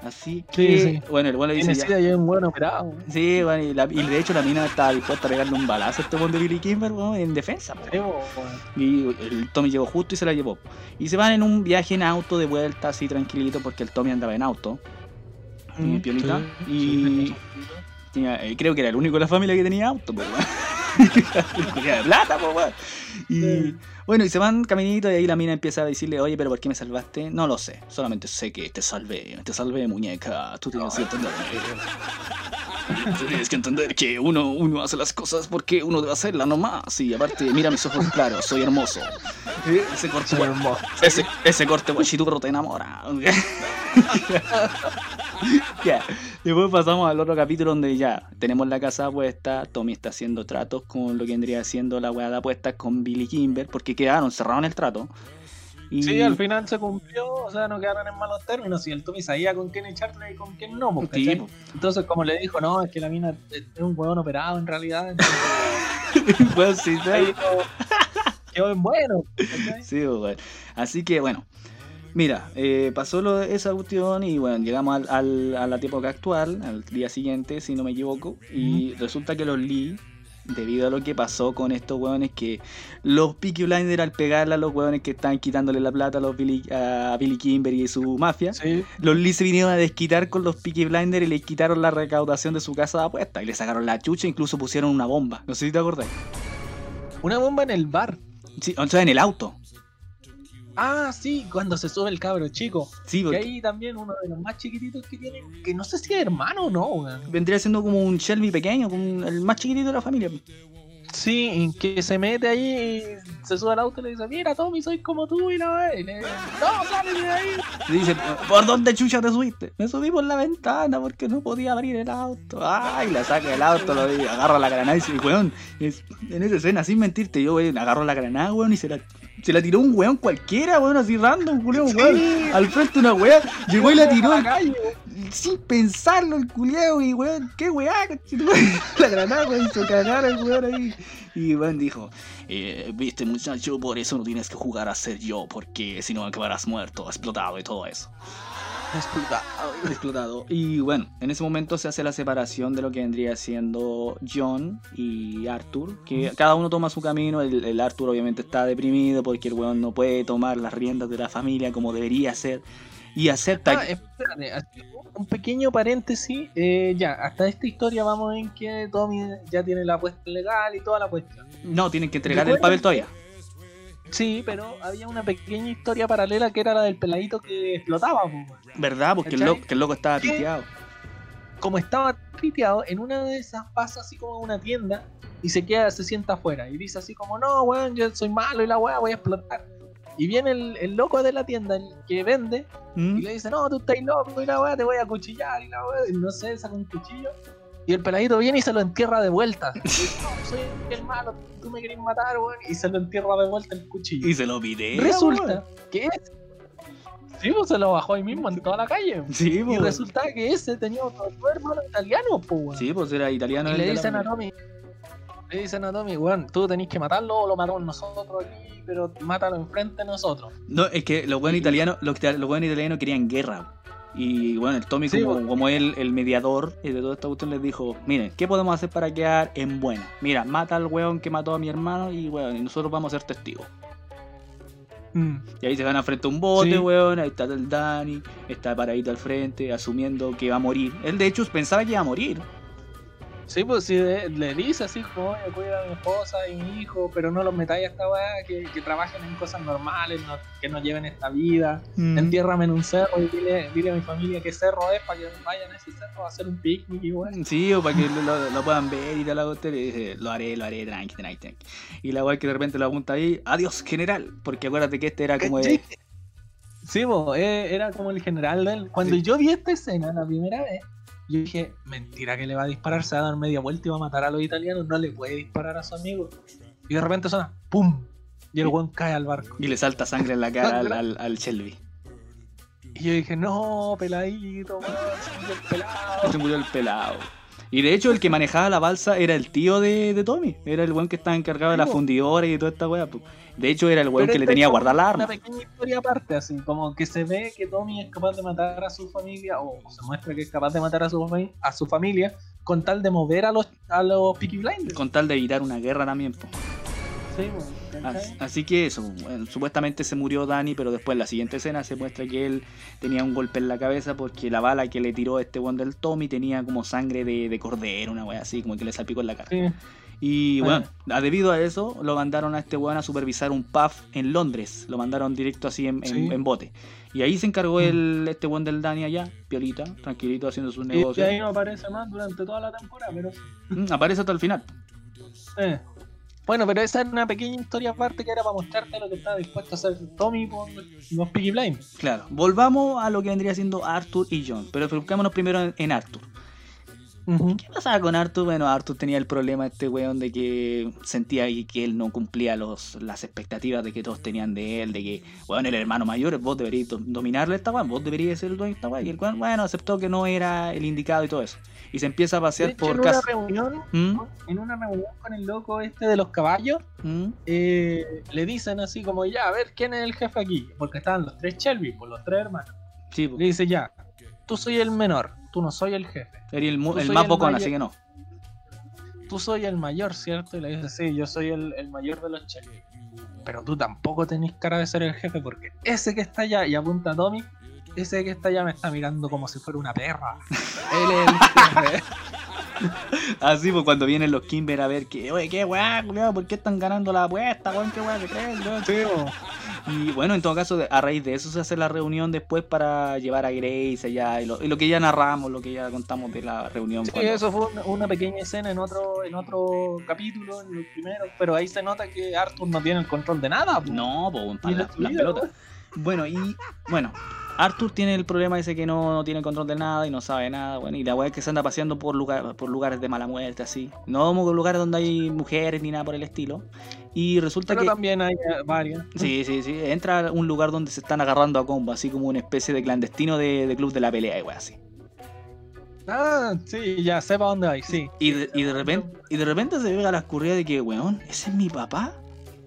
Así que, Sí, sí. bueno, el bueno le dice ya. un buen operado. Sí, bueno, y, la- y de hecho la mina estaba dispuesta a pegarle un balazo a este buen de Billy Kimber, weón, en defensa. weón. Y el Tommy llegó justo y se la llevó. Y se van en un viaje en auto de vuelta, así tranquilito, porque el Tommy andaba en auto. Y Mm, piolita. sí, y tenía- eh, creo que era el único de la familia que tenía auto, pues, weón. De plata, pues, weón. Y. bueno, y se van caminito y ahí la mina empieza a decirle, oye, pero ¿por qué me salvaste? No lo sé, solamente sé que te salvé, te salvé, muñeca. Tú tienes que entenderme. Tú tienes que entender que uno, uno hace las cosas porque uno debe hacerlas nomás. Y aparte, mira mis ojos claros, soy hermoso. Ese corte, Soy hermoso. ese, ese corte guachiturro te enamora. ya. Después pasamos al otro capítulo donde ya tenemos la casa puesta. Tommy está haciendo tratos con lo que vendría siendo la weá de apuestas con Billy Kimber. Porque quedaron, cerraron el trato. Y... Sí, al final se cumplió, o sea, no quedaron en malos términos. Y el Tommy sabía con quién echarle y con quién no. pues, Sí, po. Entonces, como le dijo, no, es que la mina es un huevón operado en realidad. Entonces, Pues sí, quedó, bueno. ¿cachai? Sí, pues, bueno. Así que bueno. Mira, eh, pasó lo esa cuestión y bueno, llegamos al, al- a la época actual, al día siguiente, si no me equivoco, y resulta que los Lee, debido a lo que pasó con estos hueones que los Peaky Blinders al pegarle a los hueones que están quitándole la plata a, los Billy, a Billy Kimber y su mafia, Sí, los Lee se vinieron a desquitar con los Peaky Blinders y le quitaron la recaudación de su casa de apuestas y le sacaron la chucha, incluso pusieron una bomba. No sé si te acordás. una bomba en el bar. Sí, o sea, en el auto. Ah, sí, cuando se sube el cabro chico. Sí, Y porque ahí también uno de los más chiquititos que tienen, que no sé si es hermano o no, weón. vendría siendo como un Shelby pequeño, como el más chiquitito de la familia. Sí, que se mete ahí y se sube al auto y le dice, mira Tommy, soy como tú y la y le dice, no, sale de ahí. Le dice, ¿por dónde chucha te subiste? Me subí por la ventana porque no podía abrir el auto. Ay, la saca del auto, lo agarra la granada y dice, weón, es, en esa escena, sin mentirte, yo weón, agarro la granada, weón, y se la, se la tiró un weón cualquiera, weón, así random, weón, weón, al frente de una weá, llegó y la tiró. Sin pensarlo el culeo y weón, qué weá, la granada, weón, hizo cagar el weón ahí. Y weón dijo, eh, viste muchacho, por eso no tienes que jugar a ser yo, porque si no acabarás muerto, explotado y todo eso. Explotado. Explotado. Y bueno, en ese momento se hace la separación de lo que vendría siendo John y Arthur, que cada uno toma su camino. El, el Arthur obviamente está deprimido porque el weón no puede tomar las riendas de la familia como debería ser y acepta. Ah, espérate, un pequeño paréntesis. eh, ya, hasta esta historia vamos en que Tommy ya tiene la apuesta legal y toda la cuestión. No, tienen que entregar el papel todavía. Sí, pero había una pequeña historia paralela que era la del peladito que explotaba. ¿Verdad? Porque el loco, que el loco estaba ¿Qué? piteado. Como estaba piteado, en una de esas pasa así como a una tienda y se queda, se sienta afuera y dice así como, no, weón, yo soy malo y la weá voy a explotar. Y viene el, el loco de la tienda, el que vende, ¿Mm? Y le dice, no, tú estás loco y la weá, te voy a cuchillar y la weá, y no sé, saca un cuchillo. Y el peladito viene y se lo entierra de vuelta. Y dice, no, soy el malo, tú me querés matar, weón. Y se lo entierra de vuelta el cuchillo. Y se lo pide. resulta que ese. Sí, pues se lo bajó ahí mismo en toda la calle. Sí, Y pues. resulta que ese tenía otro hermano italiano, pues, weón. Sí, pues era italiano. Y le dicen a. Tommy, le dicen a Tommy, weón, tú tenés que matarlo o lo matamos nosotros aquí, pero mátalo enfrente de nosotros. No, es que los buenos italianos, los, los buenos italianos querían guerra. Y bueno, el Tommy, Sí, como, pues. como el, el mediador eh, de toda esta cuestión, les dijo: Miren, ¿qué podemos hacer para quedar en buena? Mira, mata al weón que mató a mi hermano y weón, y nosotros vamos a ser testigos. Y ahí se van a frente a un bote, Sí. weón. Ahí está el Dani, está paradito al frente, asumiendo que va a morir. Él, de hecho, pensaba que iba a morir. Sí, pues sí, le dice así como, oye, cuida a mi esposa y mi hijo, pero no los metáis a esta weá, que, que trabajen en cosas normales, no- que no lleven esta vida. Mm. Entiérrame en un cerro y dile, dile a mi familia qué cerro es para que vayan a ese cerro a hacer un picnic y weá. Sí, o para que lo, lo- puedan ver y tal la cuestión. Y dice, lo haré, lo haré, tranqui, tranqui, tranqui. Y la weá que de repente lo apunta ahí, adiós, general. Porque acuérdate que este era como de. Sí, pues, era como el general de él. Cuando Sí. yo vi esta escena la primera vez, yo dije, mentira que le va a disparar, se va a dar media vuelta y va a matar a los italianos, no le puede disparar a su amigo. Y de repente suena, ¡pum! Y el weón cae al barco. Y le salta sangre en la cara al, al, al Shelby. Y yo dije, no, peladito, man, se murió el pelado. Se murió el pelado. Y de hecho, el que manejaba la balsa era el tío de, de Tommy. Era el weón que estaba encargado de la fundidora y toda esta weá. De hecho, era el weón que le tenía guardar la Una arma. pequeña historia aparte, así, como que se ve que Tommy es capaz de matar a su familia, o se muestra que es capaz de matar a su, fami- a su familia, con tal de mover a los, a los Peaky Blinders. Con tal de evitar una guerra también. po. Sí, pues. Así, así que eso, supuestamente se murió Dani, pero después en la siguiente escena se muestra que él tenía un golpe en la cabeza porque la bala que le tiró este weón del Tommy tenía como sangre de, de cordero, una wea así, como que le salpicó en la cara. Sí. Y Ah. bueno, debido a eso, lo mandaron a este weón a supervisar un pub en Londres. Lo mandaron directo así en, en- Sí. en bote. Y ahí se encargó Mm. el, este weón del Dani allá, piolita, tranquilito, haciendo sus Y, negocios. ahí no aparece más durante toda la temporada, pero. Mm, Aparece hasta el final. Eh. Bueno, pero esa era una pequeña historia aparte que era para mostrarte lo que estaba dispuesto a hacer Tommy por los Peaky Blinders. Claro, volvamos a lo que vendría siendo Arthur y John. Pero enfocémonos primero en, en Arthur. ¿Qué pasaba con Arthur? Bueno, Arthur tenía el problema este weón de que sentía que él no cumplía los, las expectativas de que todos tenían de él, de que, weón, el hermano mayor, vos deberías do- dominarle esta weón, vos deberías ser el dueño de esta weón. Y el weón, bueno, aceptó que no era el indicado y todo eso. Y se empieza a pasear hecho, por en una casa. reunión, ¿Mm? en una reunión con el loco este de los caballos, ¿Mm? eh, le dicen así como, ya, a ver, ¿quién es el jefe aquí? Porque estaban los tres Shelby, por los tres hermanos. Sí. Le dice, ya, tú soy el menor, tú no soy el jefe. Era el, más bocón, así que no. Tú soy el mayor, ¿cierto? Y le dice, sí, yo soy el, el mayor de los Shelby. Pero tú tampoco tenés cara de ser el jefe porque ese que está allá, y apunta a Tommy, ese que está allá me está mirando como si fuera una perra. Él es el. Así, pues cuando vienen los Kimber a ver que, oye, qué weá, ¿por qué están ganando la apuesta, weón? ¿Qué weá se creen, weón? Y bueno, en todo caso, a raíz de eso se hace la reunión después para llevar a Grace allá y lo, y lo que ya narramos, lo que ya contamos de la reunión. Sí, cuando- eso fue una, una pequeña escena en otro, en otro capítulo, en el primero, pero ahí se nota que Arthur no tiene el control de nada. po. No, pues, la pelotas. Bueno, y bueno, Arthur tiene el problema ese que no, no tiene control de nada y no sabe nada, bueno, y la weá es que se anda paseando por, lugar, por lugares de mala muerte, así. No como lugares donde hay mujeres ni nada por el estilo. Y resulta Pero que... también hay eh, varias. Sí, sí, sí. Entra a un lugar donde se están agarrando a combo, así como una especie de clandestino de, de club de la pelea y weá así. Ah, sí, ya sepa dónde hay, sí. Y de, y de repente, y de repente se pega la escurrida de que, weón, ese es mi papá.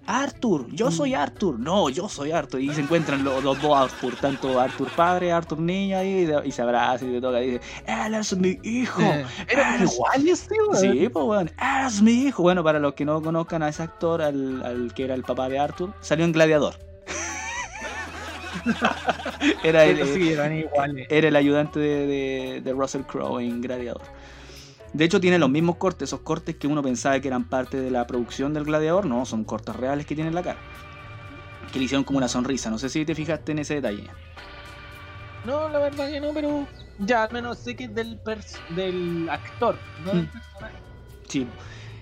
Arthur, yo soy Arthur. No, yo soy Arthur. Y se encuentran los, los dos Arthur, tanto Arthur padre, Arthur niño, y se abraza y se toca y dice, él es mi hijo. Eh, Eran eres- iguales, sí, pues weón, es mi hijo. Bueno, para los que no conozcan a ese actor, al, al que era el papá de Arthur, salió en Gladiador. era el, sí, eran iguales. era el ayudante de, de- de Russell Crowe en Gladiador. De hecho, tiene los mismos cortes, esos cortes que uno pensaba que eran parte de la producción del Gladiador, no, son cortes reales que tiene en la cara. Que le hicieron como una sonrisa, no sé si te fijaste en ese detalle. No, la verdad que no, pero ya al menos sé que es del, del actor, no del Mm. personaje. Sí.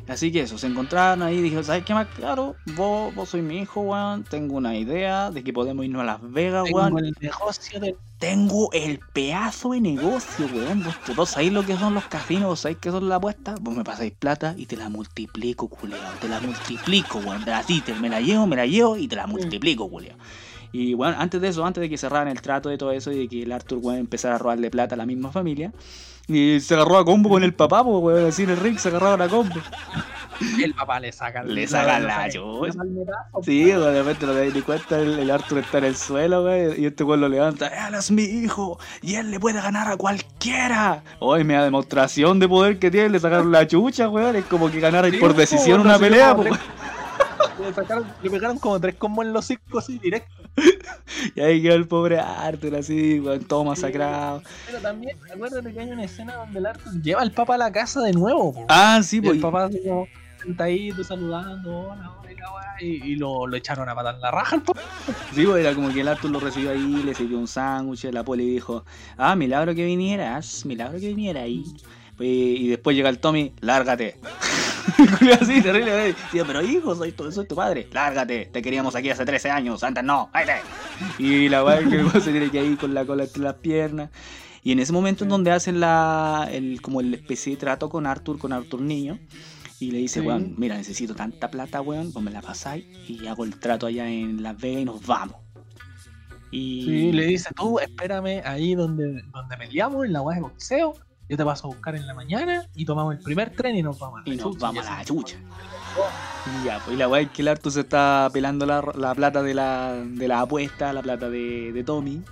Así que eso, se encontraron ahí y dijo, ¿sabes qué más claro? Vos, vos soy mi hijo, weón. Tengo una idea de que podemos irnos a Las Vegas, Tengo weón. el negocio del Tengo el pedazo de negocio, weón. Vos, vos sabéis lo que son los casinos, vos sabéis que son las apuestas. Vos me pasáis plata y te la multiplico, culeado. Te la multiplico, weón. Así, te, me la llevo, me la llevo y te la multiplico, culeado. Y bueno, antes de eso, antes de que cerraran el trato de todo eso y de que el Arthur, weón, empezara a robarle plata a la misma familia. Y se agarró a combo con el papá, pues, weón. Así en el ring se agarraron a combo. el papá le saca Le saca la chucha. Sí, weón, de repente das ni cuenta, el, el Arthur está en el suelo, güey, y este weón lo levanta, él es mi hijo, y él le puede ganar a cualquiera. Hoy me da demostración de poder que tiene, le sacaron la chucha, weón, es como que ganara Sí, por po, decisión una pelea, Le, sacaron- le pegaron como tres combos en los cinco así directo. y ahí quedó el pobre Arthur así, weón, todo masacrado. Pero también, acuérdate que hay una escena donde el Arthur lleva al papá a la casa de nuevo. po. Ah, sí, y pues, el papá así como sentadito saludando, hola, hola, y lo, lo echaron a patar la raja al papá. sí, pues, era como que el Arthur lo recibió ahí, le sirvió un sándwich, la poli dijo, ah, milagro que vinieras, milagro que viniera ahí. Y después llega el Tommy, lárgate. Así, terrible. ¿eh? Tío, pero hijo, soy tu, soy tu padre. Lárgate, te queríamos aquí hace 13 años, antes no, ¡Váyate! Y la weá que se tiene que ir con la cola entre las piernas. Y en ese momento en donde hacen la, el, como el especie de trato con Arthur, con Arthur niño, y le dice, Sí. weón, mira, necesito tanta plata, weón, pues me la pasáis y hago el trato allá en Las Vegas y nos vamos. Y Sí, le dice, tú espérame ahí donde, donde peleamos, en la weá de boxeo. Yo te paso a buscar en la mañana y tomamos el primer tren y nos vamos a la y nos chucha", vamos a la chucha. Y ya, pues y la weá es que el Arthur se está pelando la, la plata de la, de la apuesta, la plata de, de Tommy.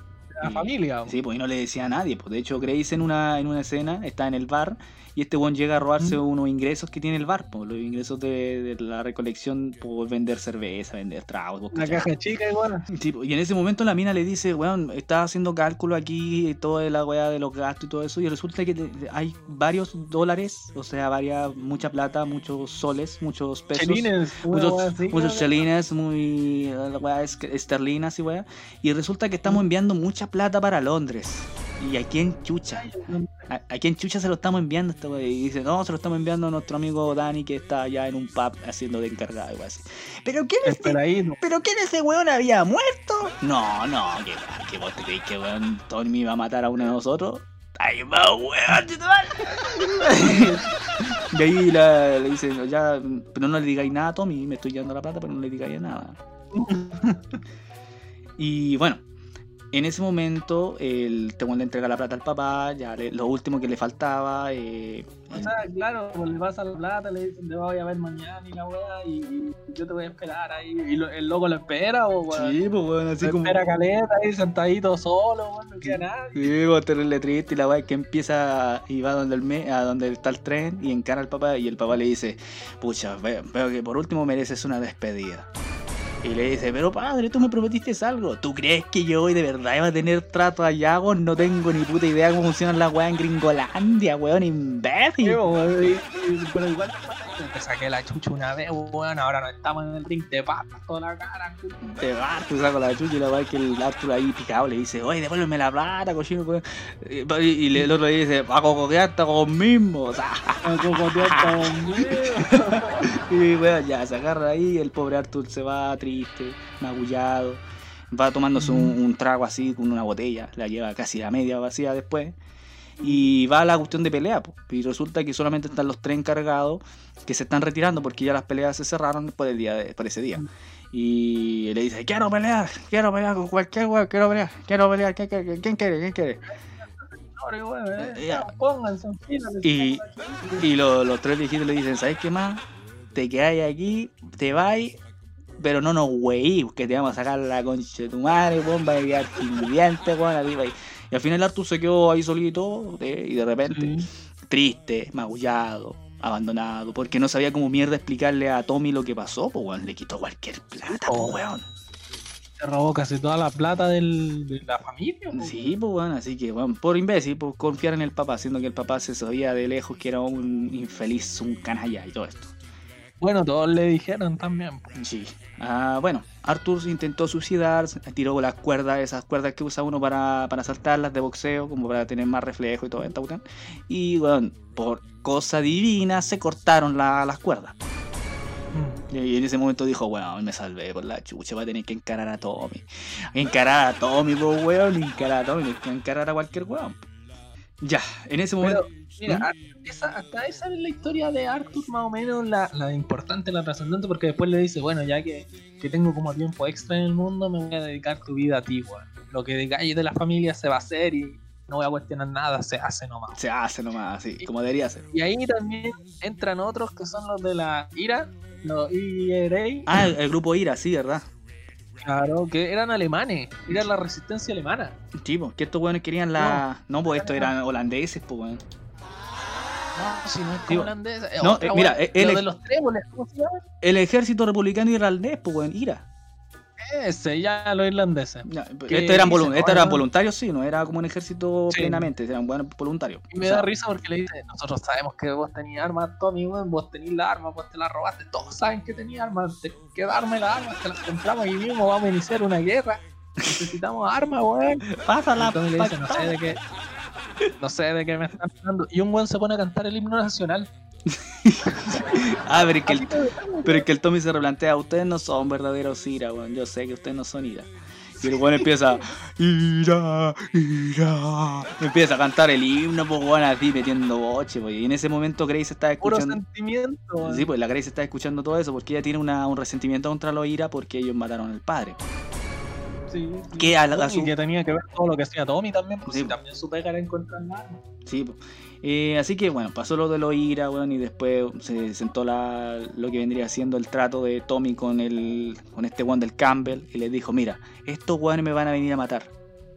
La Y- familia. Sí, pues y no le decía a nadie. Pues de hecho, Grace en una, en una escena está en el bar y este buen llega a robarse Mm. unos ingresos que tiene el bar, los ingresos de, de la recolección por vender cerveza, vender tragos. cachai. caja chica igual. Sí, y en ese momento la mina le dice, weón, está haciendo cálculo aquí, toda la weá de los gastos y todo eso, y resulta que hay varios dólares, o sea, varias, mucha plata, muchos soles, muchos pesos. Chelines, Muchos, así, muchos chelines, muy la weá es- esterlinas y weá. Y resulta que estamos enviando mucha plata para Londres. ¿Y a quién chucha? ¿A, a quién chucha se lo estamos enviando esta weá? Y dice, no, se lo estamos enviando a nuestro amigo Dani que está allá en un pub haciendo de encargado weá así. ¿Pero quién es este? Esperadito. ¿Pero quién ese weón había muerto? No, no, que, que vos te crees que weón Tommy iba a matar a uno de nosotros. ¡Ay, va, weón! y ahí la- le dicen, ya, pero no le digáis nada a Tommy, me estoy llevando la plata, pero no le digáis nada. y bueno, en ese momento el weón le entrega la plata al papá, ya le- lo último que le faltaba. eh, O sea, claro, pues le pasa la plata, le dicen te voy a ver mañana y la weá, y, y yo te voy a esperar ahí. Y lo- el loco lo espera, o weón. sí, pues weón, así Lo como. espera caleta ahí sentadito solo, weón, no queda nadie. Sí, pues terrible triste y la weá es que empieza y va donde el me, a donde está el tren y encara al papá y el papá le dice, pucha, veo, veo que por último mereces una despedida. Y le dice, pero padre, tú me prometiste algo. ¿Tú crees que yo hoy de verdad iba a tener trato allá, weón? No tengo ni puta idea cómo funcionan las weas en Gringolandia, weón, imbécil. weón, y- y- pero igual te saqué la chucha una vez, weón, ahora no estamos en el ring, te parto toda la cara, Te parto, saco la chucha y la weá que el Arthur ahí picado le dice, oye, devuélveme la plata, cochino, weón. Y, y el otro le dice, a cocotearte con mismo, o sea, a cocotearte conmigo. y weón, ya se agarra ahí, el pobre Arthur se va triste, magullado, va tomándose un, un trago así con una botella, la lleva casi a media vacía después y va a la cuestión de pelea. Po. Y resulta que solamente están los tres encargados que se están retirando porque ya las peleas se cerraron después del día de, por ese día. Y le dice, quiero pelear, quiero pelear con cualquier weón, quiero pelear, quiero pelear, ¿quién quiere? ¿Quién quiere? ¿Quién quiere? Y, y lo, los tres viejitos le dicen, ¿sabes qué más? Te quedáis aquí, te vais, pero no nos weí, que te vamos a sacar la concha de tu madre, bomba de quedar ingrediente, weón, ahí. Y al final Arthur se quedó ahí solito y de repente sí. triste, magullado, abandonado, porque no sabía cómo mierda explicarle a Tommy lo que pasó, pues weón, le quitó cualquier plata, pues Oh. weón. Se robó casi toda la plata del, de la familia. po. Sí, pues weón, así que weón, por imbécil, por confiar en el papá, siendo que el papá se sabía de lejos que era un infeliz, un canalla y todo esto. Bueno, todos le dijeron también. po. Sí. Ah, bueno, Arthur intentó suicidarse, tiró las cuerdas, esas cuerdas que usa uno para, para saltarlas de boxeo, como para tener más reflejo y todo esta cuestión. Y bueno, por cosa divina se cortaron la- las cuerdas. Mm. Y en ese momento dijo, weón, me salvé por la chucha, voy a tener que encarar a Tommy. Encarar a Tommy, weón, encarar a Tommy, que encarar a cualquier weón. Ya, en ese momento. Pero, mira, ¿Mm? esa, hasta esa es la historia de Arthur, más o menos la, la importante, la trascendente, porque después le dice, bueno, ya que, que tengo como tiempo extra en el mundo, me voy a dedicar tu vida a ti, weón. Lo que digáis de la familia se va a hacer y no voy a cuestionar nada, se hace nomás. Se hace nomás así, como debería ser. Y ahí también entran otros que son los de la IRA, los IRA, Ah, el, el grupo Ira, sí, ¿verdad? claro, que eran alemanes, era la resistencia alemana. Sí, pues, que estos weones querían la. No, pues estos eran holandeses, pues weón. No, si no es Digo, holandesa. eh, no, otra, eh, mira, eh, él lo es- de los tréboles, ¿cómo se llama? El ejército republicano irlandés, pues weón, Ira. Ese, ya los irlandeses. Ya, ¿Qué Estos eran, volun- No, eran no. voluntarios, sí, no era como un ejército Sí. plenamente, eran buenos voluntarios. Y me O sea, da risa porque le dice, nosotros sabemos que vos tenías armas, Tommy, weón, vos tenés la arma, vos te la robaste, todos saben que tenías armas, te que darme las armas, te las compramos y mismo, vamos a iniciar una guerra. Necesitamos armas, weón. Pásala, Y Tommy le dice, no sé de qué. No sé de qué me están hablando. Y un weón se pone a cantar el himno nacional. Ah, pero es que el, pero es que el Tommy se replantea, ustedes no son verdaderos Ira, weón, yo sé que ustedes no son Ira. Y el weón empieza, Ira, Ira. Empieza a cantar el himno, pues weón, así metiendo boche, pues. Y en ese momento Grace está Puro escuchando. sentimiento. weón. Sí, pues la Grace está escuchando todo eso porque ella tiene una- un resentimiento contra los Ira porque ellos mataron al padre. Sí, sí. Que a la- a Y su- que tenía que ver todo lo que hacía Tommy también, pues Sí. también su pega era encontrar las armas. Sí. Eh, así que bueno, pasó lo de los ira, weón, y después se sentó la, lo que vendría siendo el trato de Tommy con el con este weón del Campbell y le dijo, mira, estos weones me van a venir a matar.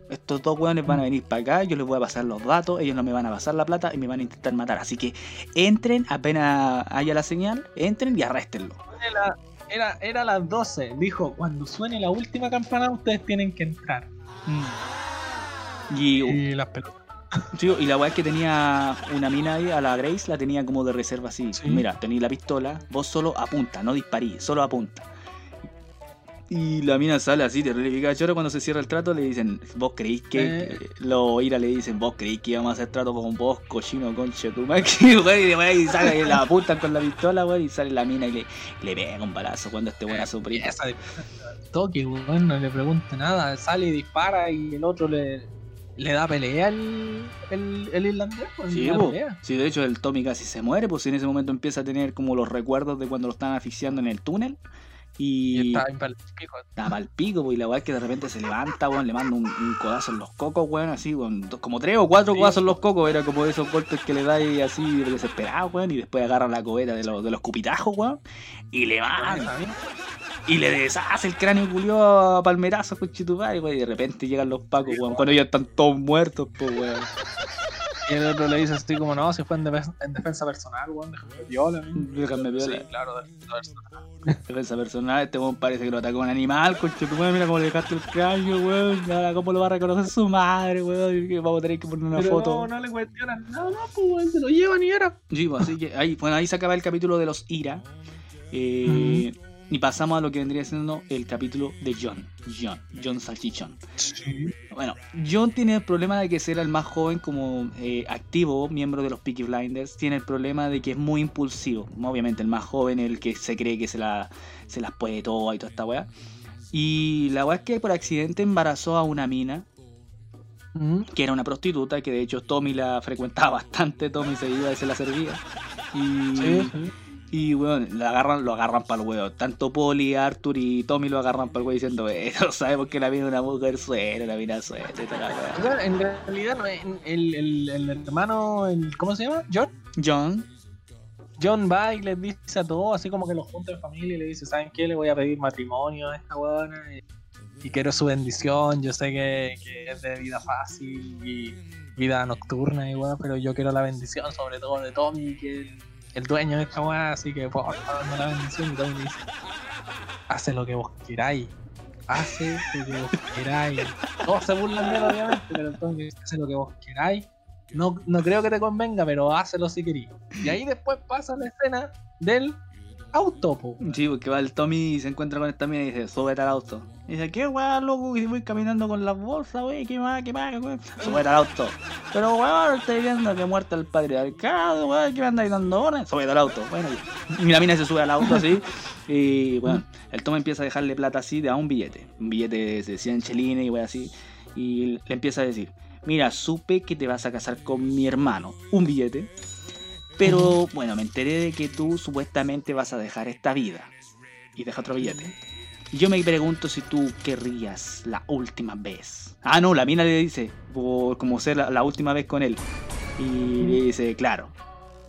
Estos dos weones van a venir para acá, yo les voy a pasar los datos, ellos no me van a pasar la plata y me van a intentar matar. Así que entren, apenas haya la señal, entren y arréstenlo. Era, era las 12. Dijo, cuando suene la última campana, ustedes tienen que entrar. Y, Y las pelotas. y la weá es que tenía una mina ahí, a la Grace, la tenía como de reserva así. Sí. Mira, tenéis la pistola, vos solo apunta, no disparí, solo apunta. Y la mina sale así, terrible. Ahora cuando se cierra el trato le dicen, vos creéis que... Eh. Los Ira le dicen, vos creéis que íbamos a hacer trato con vos, cochino, conche tu madre. Y sale, y la apuntan con la pistola, weón, y sale la mina y le, le pega un balazo cuando este Y esa de toque, weón, no le pregunte nada. Sale y dispara y el otro le, le da pelea el, el, el irlandés. pues, Sí. Sí, de hecho el Tommy casi se muere, pues en ese momento empieza a tener como los recuerdos de cuando lo estaban asfixiando en el túnel. Y, Y, está en pal- pico. pico, pues, y la weá es que de repente se levanta, weón, le manda un, un codazo en los cocos, weón, así, weón, como tres o cuatro Sí. codazos en los cocos, era como esos golpes que le da ahí así desesperado, weón, y después agarra la cobeta de los, de los cupitajos, weón, y le esa mina. y le deshace el cráneo culió a palmerazos con chitupay, weón, y de repente llegan los pacos, weón, cuando ya están todos muertos, pues, weón. Y el otro le dice así como, no, si fue en, defensa, en defensa personal, weón, déjame viola. Déjame viola. Sí, claro, defensa personal. Defensa personal, este weón parece que lo atacó un animal, conche tu mira cómo le dejaste el cráneo, weón. Ahora cómo lo va a reconocer su madre, weón. Que vamos a tener que poner una Pero foto. no, no le cuestionan nada, no, pues weón, se lo llevan y era. Sí, pues, así que ahí, bueno, ahí se acaba el capítulo de los Ira. Eh, Y pasamos a lo que vendría siendo el capítulo de John. John, John Salchichón. Sí. Bueno, John tiene el problema de que ser el más joven como eh, activo, miembro de los Peaky Blinders, tiene el problema de que es muy impulsivo. Obviamente el más joven, el que se cree que se, la, se las puede todo y toda esta weá. Y la weá es que por accidente embarazó a una mina, que era una prostituta, que de hecho Tommy la frecuentaba bastante, Tommy se iba y se la servía. Y, Sí, sí. Y bueno, lo agarran, lo agarran para el huevo. Tanto Polly, Arthur y Tommy lo agarran para el huevo diciendo, eh, no sabemos que la mina una mujer suena, la mina suena la wea". O sea, en realidad, es- el, el, el hermano, el, ¿cómo se llama? John. John, John va y les dice a todos, así como que los junta en familia y le dice, ¿saben qué? Le voy a pedir matrimonio a esta buena y, y quiero su bendición. Yo sé que, que es de vida fácil y vida nocturna y weón, pero yo quiero la bendición sobre todo de Tommy, que el dueño de esta weá, así que favor, dame la bendición. Y le dice, hace lo que vos queráis. Hace lo que vos queráis. Todos se burlan de él, obviamente, pero dice, hace lo que vos queráis. No, no creo que te convenga, pero hazlo si querís. Y ahí después pasa la escena del auto, po. sí, porque va el Tommy y se encuentra con esta mina y dice, súbete al auto. Y dice, ¿qué weá, loco? Y voy caminando con las bolsas, wey, ¿qué más, qué más, weón? Súbete al auto. Pero weón, estoy viendo que muerta el patriarcado, weón, ¿qué me andáis dando horas? Súbete al auto. Bueno, y la mina se sube al auto así. Y bueno, el Tommy empieza a dejarle plata así de a un billete. Un billete de 100 chelines y wey así. Y le empieza a decir, mira, supe que te vas a casar con mi hermano. Un billete. Pero bueno, me enteré de que tú supuestamente vas a dejar esta vida. Y deja otro billete. Y yo me pregunto si tú querrías la última vez. Ah, no, la mina le dice, por como ser la, la última vez con él. Y le dice, claro.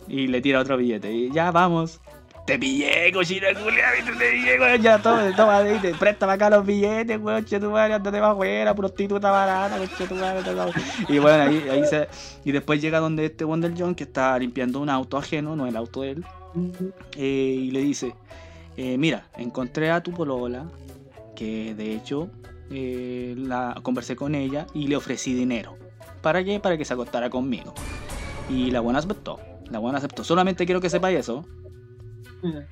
Y le tira otro billete. Y ya vamos. Te pillé, cochina culia, te pillé, weón. Ya toma, toma, te préstame acá los billetes, weón, che tu madre, andate para afuera, prostituta barata, che tu madre, Y bueno, ahí, ahí se. Y después llega donde este Wonder John que está limpiando un auto ajeno, no el auto de él. eh, y le dice: eh, Mira, encontré a tu polola, que de hecho eh, la conversé con ella y le ofrecí dinero. ¿Para qué? Para que se acostara conmigo. Y la buena aceptó. La buena aceptó. Solamente quiero que sepáis eso. Mira,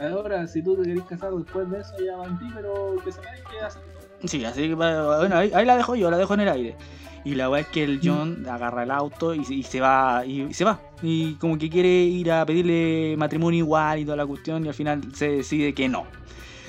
Ahora, si tú te querés casar después de eso, ya va en ti, pero que se que hace. Sí, así que bueno, ahí, ahí la dejo yo, la dejo en el aire. Y la weá es que el John agarra el auto y se va, y, se va. Y como que quiere ir a pedirle matrimonio igual y toda la cuestión, y al final se decide que no.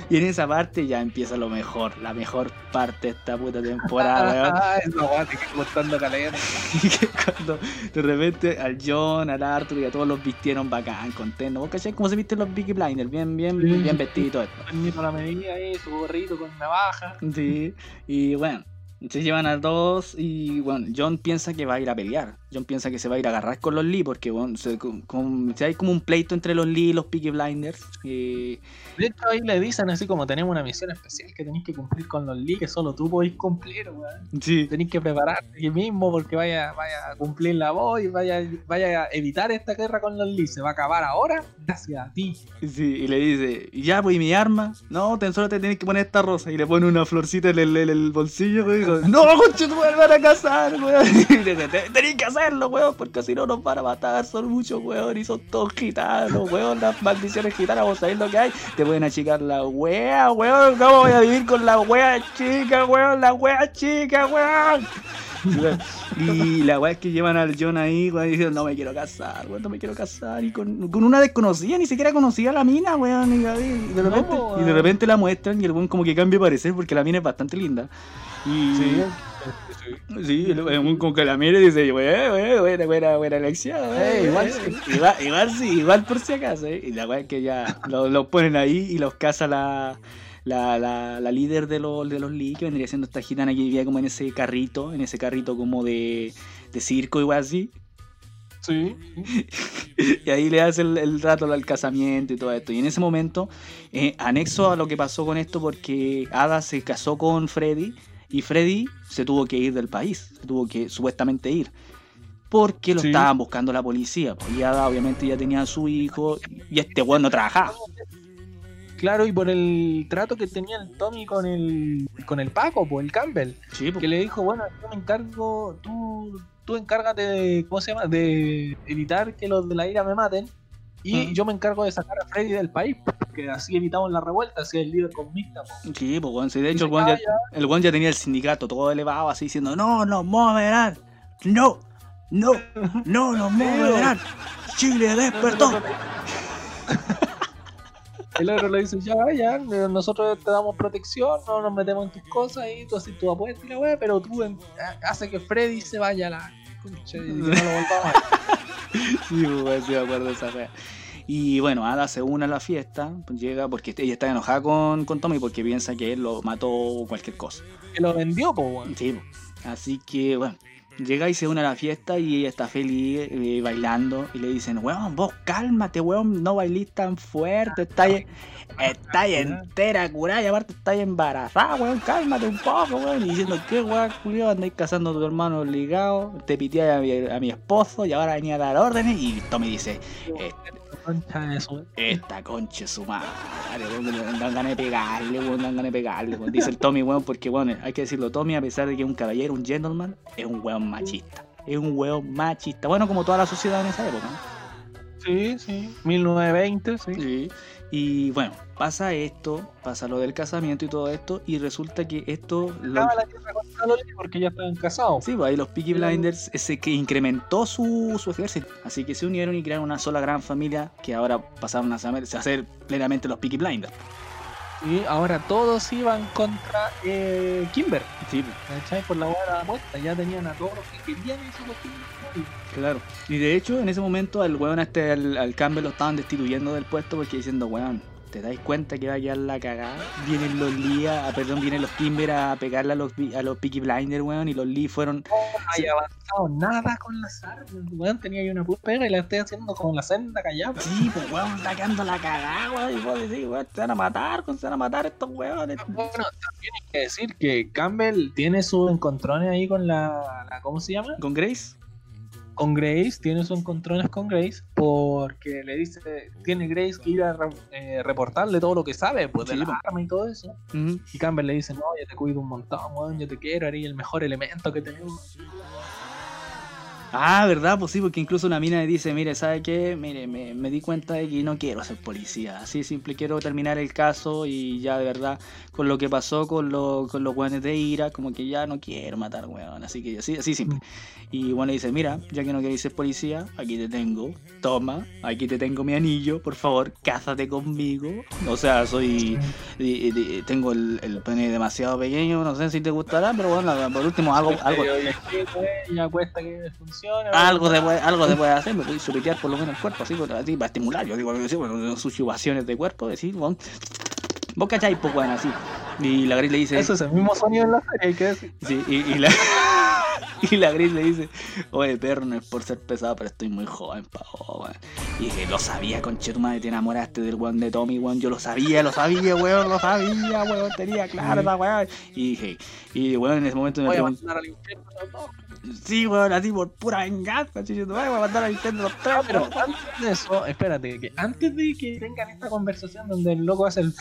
Y en esa parte ya empieza lo mejor, la mejor parte de esta puta temporada, weón. Esa weá te caleta. Y que cuando de repente al John, al Arthur y a todos los vistieron bacán, contentos. ¿Vos cachai cómo se visten los Peaky Blinders? Bien, bien, Sí. bien vestidos y todo esto. Permito la medida ahí, su gorrito con navaja. Sí, y bueno, se llevan a dos y bueno, John piensa que va a ir a pelear. John piensa que se va a ir a agarrar con los Lee porque bueno, se, com- si hay como un pleito entre los Lee y los Peaky Blinders. Y, De hecho, ahí le dicen así como tenemos una misión especial que tenéis que cumplir con los Lee, que solo tú podéis cumplir, weón. sí, Tenéis que prepararte aquí mismo porque vaya, vaya a cumplir la voz y vaya, vaya a evitar esta guerra con los Lee. Se va a acabar ahora gracias a ti. sí, y le dice, "¿Y ya, pues, ¿y mi arma? No, tan solo te tienes que poner esta rosa. Y le pone una florcita en el, en el bolsillo, güey. no, concha, tú me van a casar, weón. Y le dice, "Te- Tenés que hacerlo, weón, porque si no nos van a matar. Son muchos, weón, y son todos gitanos, weón. Las maldiciones gitanas, vos sabés lo que hay. Te pueden achicar la wea, weón. ¿Cómo voy a vivir con la wea chica, weón? La wea chica, weón. Y, la weá es que llevan al John ahí, weón, y dicen, no me quiero casar, weón, no me quiero casar. Y con, con una desconocida, ni siquiera conocía a la mina, weón. Y, y de No, repente, y de repente la muestran y el weón como que cambia de parecer porque la mina es bastante linda. Y sí, que la mira y dice, buena, buena, buena elección. Eh, igual weón". sí. igual, igual sí, igual por si acaso, eh. Y la weá es que ya lo- los ponen ahí y los casa la. La, la, la líder de los, de los Lee, que vendría siendo esta gitana que vivía como en ese carrito, en ese carrito como de, de circo, igual así. Sí. Y ahí le hace el, el rato al casamiento y todo esto. Y en ese momento, eh, anexo a lo que pasó con esto, porque Ada se casó con Freddy y Freddy se tuvo que ir del país, se tuvo que supuestamente ir. porque lo Sí. estaban buscando la policía. Pues ya obviamente ya tenía a su hijo y este weón no trabajaba. Claro, y por el trato que tenía el Tommy con el con el Paco, pues el Campbell, Sí, pues. que le dijo, bueno, yo me encargo, tú, tú encárgate de, ¿cómo se llama? De evitar que los de la ira me maten. Y yo me encargo de sacar a Freddy del país, porque así evitamos la revuelta, así el líder comunista. Sí, pues weón, sí, de hecho el weón, ya, tenía el sindicato todo elevado así diciendo, no, no, moverán, no, no, no, no moverán. Chile despertó. El otro le dice, ya, ya, nosotros te damos protección, no nos metemos en tus cosas y tú haces tu apuesta y la wea, pero tú en- hace que Freddy se vaya a la y que no lo volvamos a ver. Sí, pues, weón, sí me acuerdo de esa wea. Y bueno, Ada se une a la fiesta, pues, llega porque ella está enojada con, con Tommy porque piensa que él lo mató o cualquier cosa. Que lo vendió, pues. Sí, así que bueno, llega y se une a la fiesta y ella está feliz eh, bailando y le dicen, weón, vos cálmate, weón, no bailís tan fuerte, estáis estáis entera curada y aparte estáis embarazada, weón, cálmate un poco, weón, y diciendo, ¿qué weón, Julio? Andáis casando a tu hermano obligado, te piteáis a mi, a mi esposo y ahora venía a dar órdenes y Tommy dice, eh, Concha de su- esta concha es su madre, weón, dan ganas de pegarle, weón, dan ganas de pegarle, weón. Dice el Tommy, weón, porque, weón, hay que decirlo, Tommy, a pesar de que es un caballero, un gentleman, es un weón machista. Es un weón machista. Bueno, como toda la sociedad en esa época, ¿no? Sí, sí. 1920, sí. Sí. Y bueno, pasa esto, pasa lo del casamiento y todo esto, y resulta que esto... lo- Estaba la porque ya estaban casados. Sí, pues ahí los Peaky Blinders ese que incrementó su, su ejército. Así que se unieron y crearon una sola gran familia que ahora pasaron a ser, a ser plenamente los Peaky Blinders. Y ahora todos iban contra eh, Kimber. Sí. ¿Cachai? Por la la apuesta. Ya tenían a todos los que querían eso los Kimber. Claro. Y de hecho, en ese momento al weón este, al, al Campbell lo estaban destituyendo del puesto porque diciendo, weón, ¿te dais cuenta que va a quedar la cagada? Vienen los Lee, a- ah, perdón, vienen los Kimber a pegarle a los, a los Peaky Blinders, weón, y los Lee fueron... No hay avanzado nada con las armas. Weón, tenía ahí una puta pega y la estoy haciendo con la senda callada. Sí, pues weón, está quedando la cagada, weón, y vos decís, weón, se van a matar, se van a matar estos weones. Bueno, también hay que decir que Campbell tiene sus encontrones ahí con la, la- ¿Cómo se llama? ¿Con Grace? Con Grace, tiene sus encontrones con Grace porque le dice, tiene Grace que ir a re- eh, reportarle todo lo que sabe, pues de Sí, la po. arma y todo eso. Ujú. Y Campbell le dice, no, yo te cuido un montón, weón, yo te quiero, eres el mejor elemento que tenemos. Ah, ¿verdad? Pues sí, porque incluso una mina dice, mire, ¿sabe qué? Mire, me, me di cuenta de que no quiero ser policía. Así simple, quiero terminar el caso y ya de verdad, con lo que pasó con, lo- con los weones de ira, como que ya no quiero matar weón. Así que así, así simple. Y bueno, le dice, mira, ya que no queréis ser policía, aquí te tengo, toma, aquí te tengo mi anillo, por favor, cásate conmigo. O sea, soy, di- di- tengo el, el pene demasiado pequeño, no sé si te gustará, pero bueno, por último, algo, algo, Y ya cuesta que funcione. Algo se puede, algo se puede hacer, me puedes chupetear por lo menos el cuerpo, así, así para estimular, yo digo, sí, bueno, sus de cuerpo, decir, bueno, vos cacháis, pues bueno, así. Y la Gris le dice, Eso es el mismo sonido en la serie, hay que decir. sí, y, y la, y la Gris le dice, oye, perro, no es por ser pesado, pero estoy muy joven, pavo, weón. Y dije, lo sabía, conchetumadre, te enamoraste del weón de Tommy, weón, yo lo sabía, lo sabía, weón, lo sabía, weón, tenía claro esa weón. Y dije, y weón, en ese momento me Voy sí, weón, así por pura venganza, chichito, voy a mandar a Nintendo los tres, pero antes de eso, espérate, que antes de que tengan esta conversación donde el loco hace el.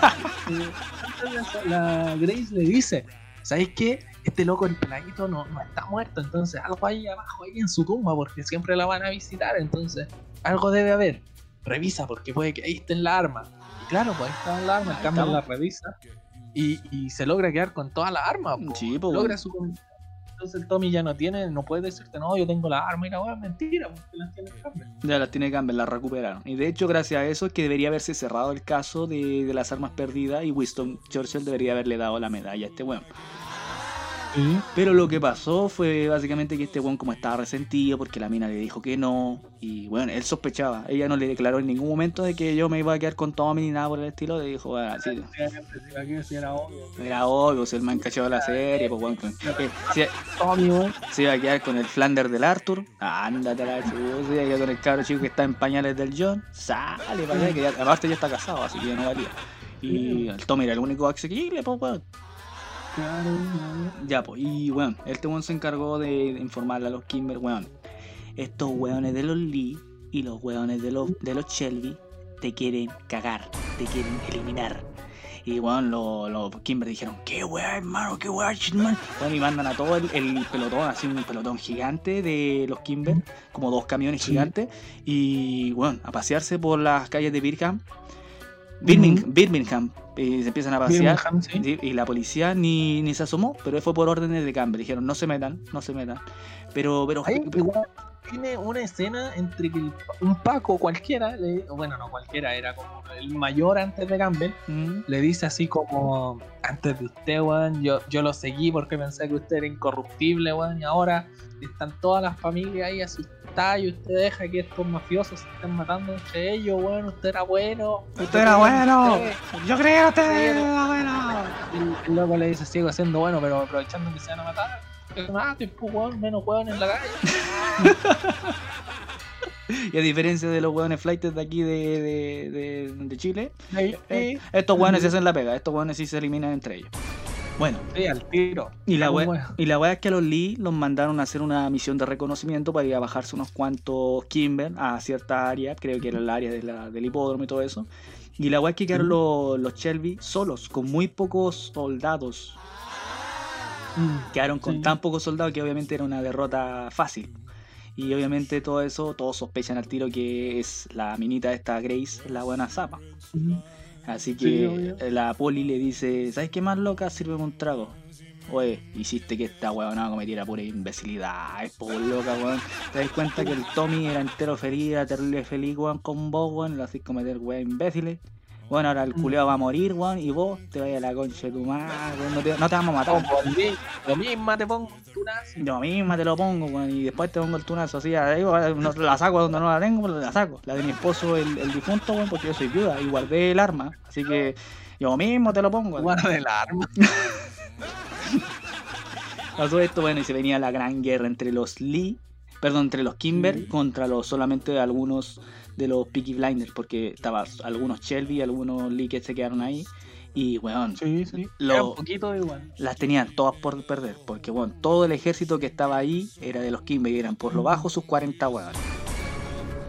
Antes de eso, la Grace le dice: ¿Sabes qué? Este loco, el peladito, no, no está muerto, entonces algo ahí abajo, ahí en su tumba, porque siempre la van a visitar, entonces algo debe haber. Revisa, porque puede que ahí esté en la arma. Y claro, pues ahí está la arma, el cambio la revisa y, y se logra quedar con toda la arma. po. Sí, pues, logra su. Entonces el Tommy ya no tiene, no puede decirte, no, yo tengo la arma y la weá, mentira, porque la tiene el Campbell. Ya las tiene Campbell, las recuperaron. Y de hecho, gracias a eso es que debería haberse cerrado el caso de, de las armas perdidas y Winston Churchill debería haberle dado la medalla a este weón. Pero lo que pasó fue básicamente que este weón como estaba resentido porque la mina le dijo que no. Y bueno, él sospechaba. Ella no le declaró en ningún momento de que yo me iba a quedar con Tommy ni nada por el estilo. Le dijo, ah, sí, era obvio. era obvio, si el man cachó la serie, pues weón. si- Tommy, weón. se iba a quedar con el Flander del Arthur. Ándate la chucha. Se iba a quedar con el cabro chico que está en pañales del John. Sale para allá, que ya, aparte ya está casado, así que ya no valía. Y el Tommy era el único asequible, pues weón. Ya, pues, y weón, este weón se encargó de informarle a los Kimber, weón. Estos weones de los Lee y los weones de los, de los Shelby te quieren cagar, te quieren eliminar. Y weón, los, los Kimber dijeron, qué weón, hermano, qué weón, man. Bueno, y mandan a todo el, el pelotón, así un pelotón gigante de los Kimber, como dos camiones Sí. gigantes, y weón, a pasearse por las calles de Birmingham. Birmingham. Birmingham, y se empiezan a pasear. Birmingham, sí. Sí, y la policía ni, ni se asomó, pero fue por órdenes de Campbell. Dijeron, no se metan, no se metan. Pero, pero, tiene una escena entre que el- un Paco cualquiera, le- bueno, no cualquiera, era como el mayor antes de Campbell, Mm, le dice así como, antes de usted, weón, yo, yo lo seguí porque pensé que usted era incorruptible, weón, y ahora están todas las familias ahí asustadas y usted deja que estos mafiosos se estén matando entre ellos, weón, usted era bueno. Usted era bueno. Usted- Yo creo que usted era bueno. El, el loco le dice, sigo siendo bueno, pero aprovechando que se van a matar. Que se maten, pues, weón, menos weón en la calle. Y a diferencia de los hueones flights de aquí de, de, de, de Chile, eh, estos hueones se hacen la pega, estos hueones sí se eliminan entre ellos. Bueno, sí, al tiro. y la wea, y la wea es que a los Lee los mandaron a hacer una misión de reconocimiento para ir a bajarse unos cuantos Kimber a cierta área, creo que era el área de la- del hipódromo y todo eso. Y la wea es que quedaron los, los Shelby solos, con muy pocos soldados. Mm. Quedaron con Sí. tan pocos soldados que obviamente era una derrota fácil. Y obviamente todo eso, todos sospechan al tiro que es la minita esta Grace, la buena zapa. Así Sí, que la poli le dice, ¿sabes qué más loca? Sírveme un trago. Oye, hiciste que esta weona cometiera pura imbecilidad, es por loca, weón. Te das cuenta que el Tommy era entero feliz, era terrible feliz, weón, con vos, weón, lo haces cometer weón imbéciles. Bueno, ahora el culeado va a morir, weón, y vos te vayas a la concha de tu madre, no te, no te vamos a matar. Lo misma te pongo tu nazi. Yo misma te lo pongo, weón, y después te pongo el tunazo así, no- la saco donde no la tengo, pero la saco. La de mi esposo, el, el difunto, weón, porque yo soy viuda y guardé el arma. Así que yo mismo te lo pongo. Guarda el arma. Pasó esto, bueno, y se venía la gran guerra entre los Lee, perdón, entre los Kimber contra los solamente algunos de los Peaky Blinders, porque estaba algunos Shelby, algunos Lee que se quedaron ahí. Y, weón, Sí, sí. Lo- Era un poquito igual. las tenían todas por perder, porque, bueno, todo el ejército que estaba ahí era de los Kimber y eran por lo bajo sus 40 weón.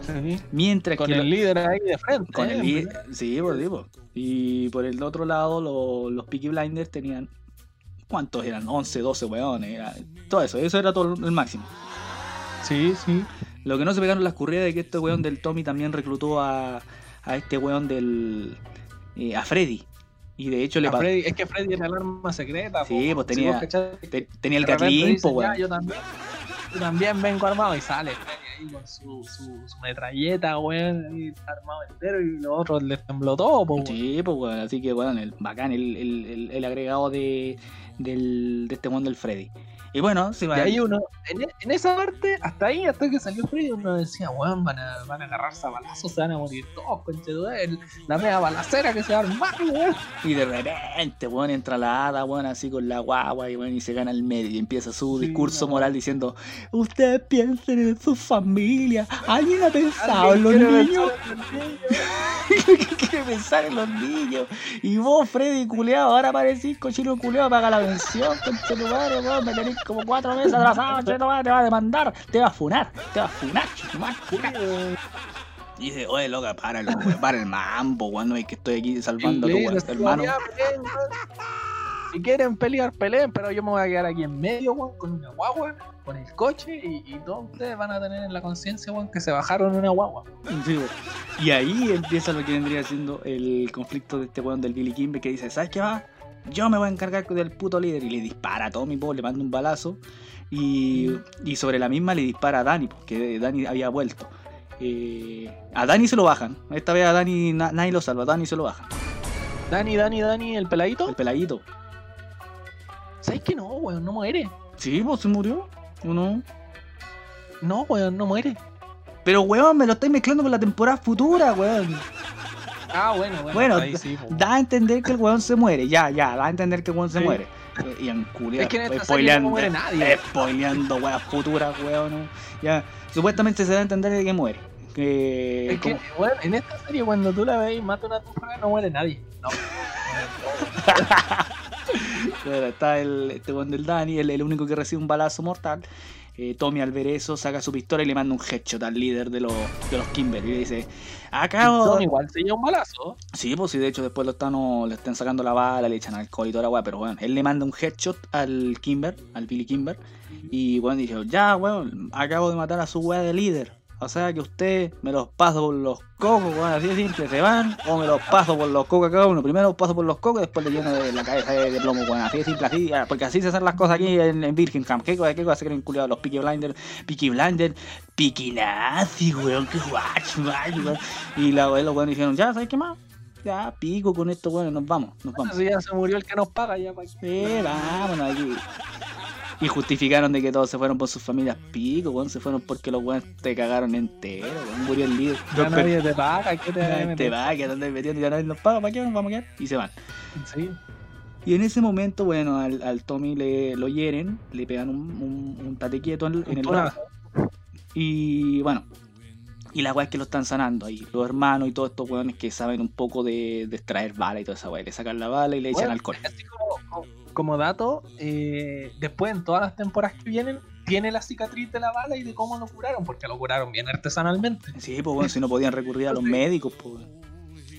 Sí. Mientras Con que el lo- líder ahí de frente. con eh, el líder, ¿verdad? sí, pues, sí, pues. Y por el otro lado, lo- los Peaky Blinders tenían. ¿Cuántos eran? 11, 12 weones. era- todo eso, eso era todo el máximo. Sí, sí. Lo que no se pegaron las curridas de que este weón del Tommy también reclutó a, a este weón del. eh, a Freddy. Y de hecho le A Freddy- es que Freddy era el arma secreta. Sí, po. pues tenía- te- tenía el dice, po, weón. "Ya, yo también. Yo también vengo armado y sale Freddy ahí con su, su, su metralleta, weón, armado entero y los otros les tembló todo, po, weón. Sí, pues weón, así que weón, el, bacán el, el, el- el agregado de, del, de este weón del Freddy. Y bueno, va. ahí uno, en, e- en esa parte, hasta ahí, hasta que salió Freddy, uno decía, weón, van a, van a agarrarse a balazos, se van a morir todos, conchetumare, el- la media balacera que se va a armar, weón. Y de repente, weón, entra la hada, weón, así con la guagua y weón, y se gana el medio y empieza su Sí, discurso no. moral diciendo, ustedes piensen en su familia, ¿alguien ha pensado en los ¿Alguien quiere niños? pensar en los niños? ¿Qué quiere pensar en los niños? Y vos, Freddy, culeado, ahora parecís cochino culeado, paga la pensión, concha tu madre, weón, me tenés como cuatro meses atrasado, te va a demandar, te va a funar, te va a funar. Y dice, oye, loca, para, para el mambo, weón, no es que estoy aquí salvando a tu weón, hermano. "Ya, peleen, weón. Si quieren pelear, peleen, pero yo me voy a quedar aquí en medio, weón, con una guagua, con el coche, y, y todos ustedes van a tener en la conciencia, weón, que se bajaron una guagua. Sí, weón. y ahí empieza lo que vendría siendo el conflicto de este weón del Billy Kimber que dice, ¿sabes qué va? Yo me voy a encargar del puto líder y le dispara a Tommy, po, le manda un balazo y, y sobre la misma le dispara a Dani, porque Dani había vuelto. Eh, a Dani se lo bajan, esta vez a Dani na- nadie lo salva, a Dani se lo bajan, Dani, Dani, Dani, el peladito. el peladito. ¿Sabes que no, weón? No muere. Sí, pues se murió, ¿o no? No, weón, no muere. Pero weón, me lo estáis mezclando con la temporada futura, weón. Ah, bueno, bueno. Bueno, ahí sí, po. Da a entender que el weón se muere, ya, ya, da a entender que el weón se Sí. muere. Y en culia, Es que en spoileando, no muere nadie. spoileando weas futuras, weón. Ya, supuestamente se da a entender de que muere. Que, Es que, weón, en esta serie cuando tú la ves y mata una turra no muere nadie. No. Bueno, está el, este weón del Dani, el, el único que recibe un balazo mortal. Eh, Tommy al ver eso saca su pistola y le manda un headshot al líder de los, de los Kimber. Y le dice, acabo... Tommy igual se lleva un balazo. Sí, pues sí, de hecho después lo están, o- le están sacando la bala, le echan alcohol y toda la weá, pero bueno, él le manda un headshot al Kimber, al Billy Kimber, y bueno, dice, ya, weón, acabo de matar a su weá de líder. O sea que usted me los paso por los cocos, weón, así de simple, se van, o me los paso por los cocos a cada uno. Primero paso por los cocos, después le lleno de la cabeza de, de plomo, weón, así de simple, así, ah, porque así se hacen las cosas aquí en, en Birmingham. ¿Qué cosa, qué cosa se creen culiados los Peaky Blinders? Peaky Blinders, Peaky Nazi, weón, qué guacho, weón. Y la weón, los weones dijeron, ya, ¿sabes qué más? Ya, pico con esto, bueno, nos vamos, nos vamos. Así ya se murió el que nos paga ya para Sí, vámonos aquí. Y justificaron de que todos se fueron por sus familias pico, weón. Se fueron porque los weones te cagaron entero, weón. Murió el líder. Ya Dos nadie te paga, ¿qué te per- te va, que andáis metiendo, ya nadie nos paga, ¿para qué nos vamos a quedar? Y se van. Sí. Y en ese momento, bueno, al, al Tommy le lo hieren, le pegan un, un, un tate quieto en, en el brazo. Y bueno, y la weá es que lo están sanando ahí. Los hermanos y todos estos weones que saben un poco de, de extraer bala y toda esa weá. Le sacan la bala y le echan alcohol. Así como, como- dato, eh, después en todas las temporadas que vienen, tiene la cicatriz de la bala y de cómo lo curaron, porque lo curaron bien artesanalmente. Sí, pues bueno, si no podían recurrir a los médicos, pues.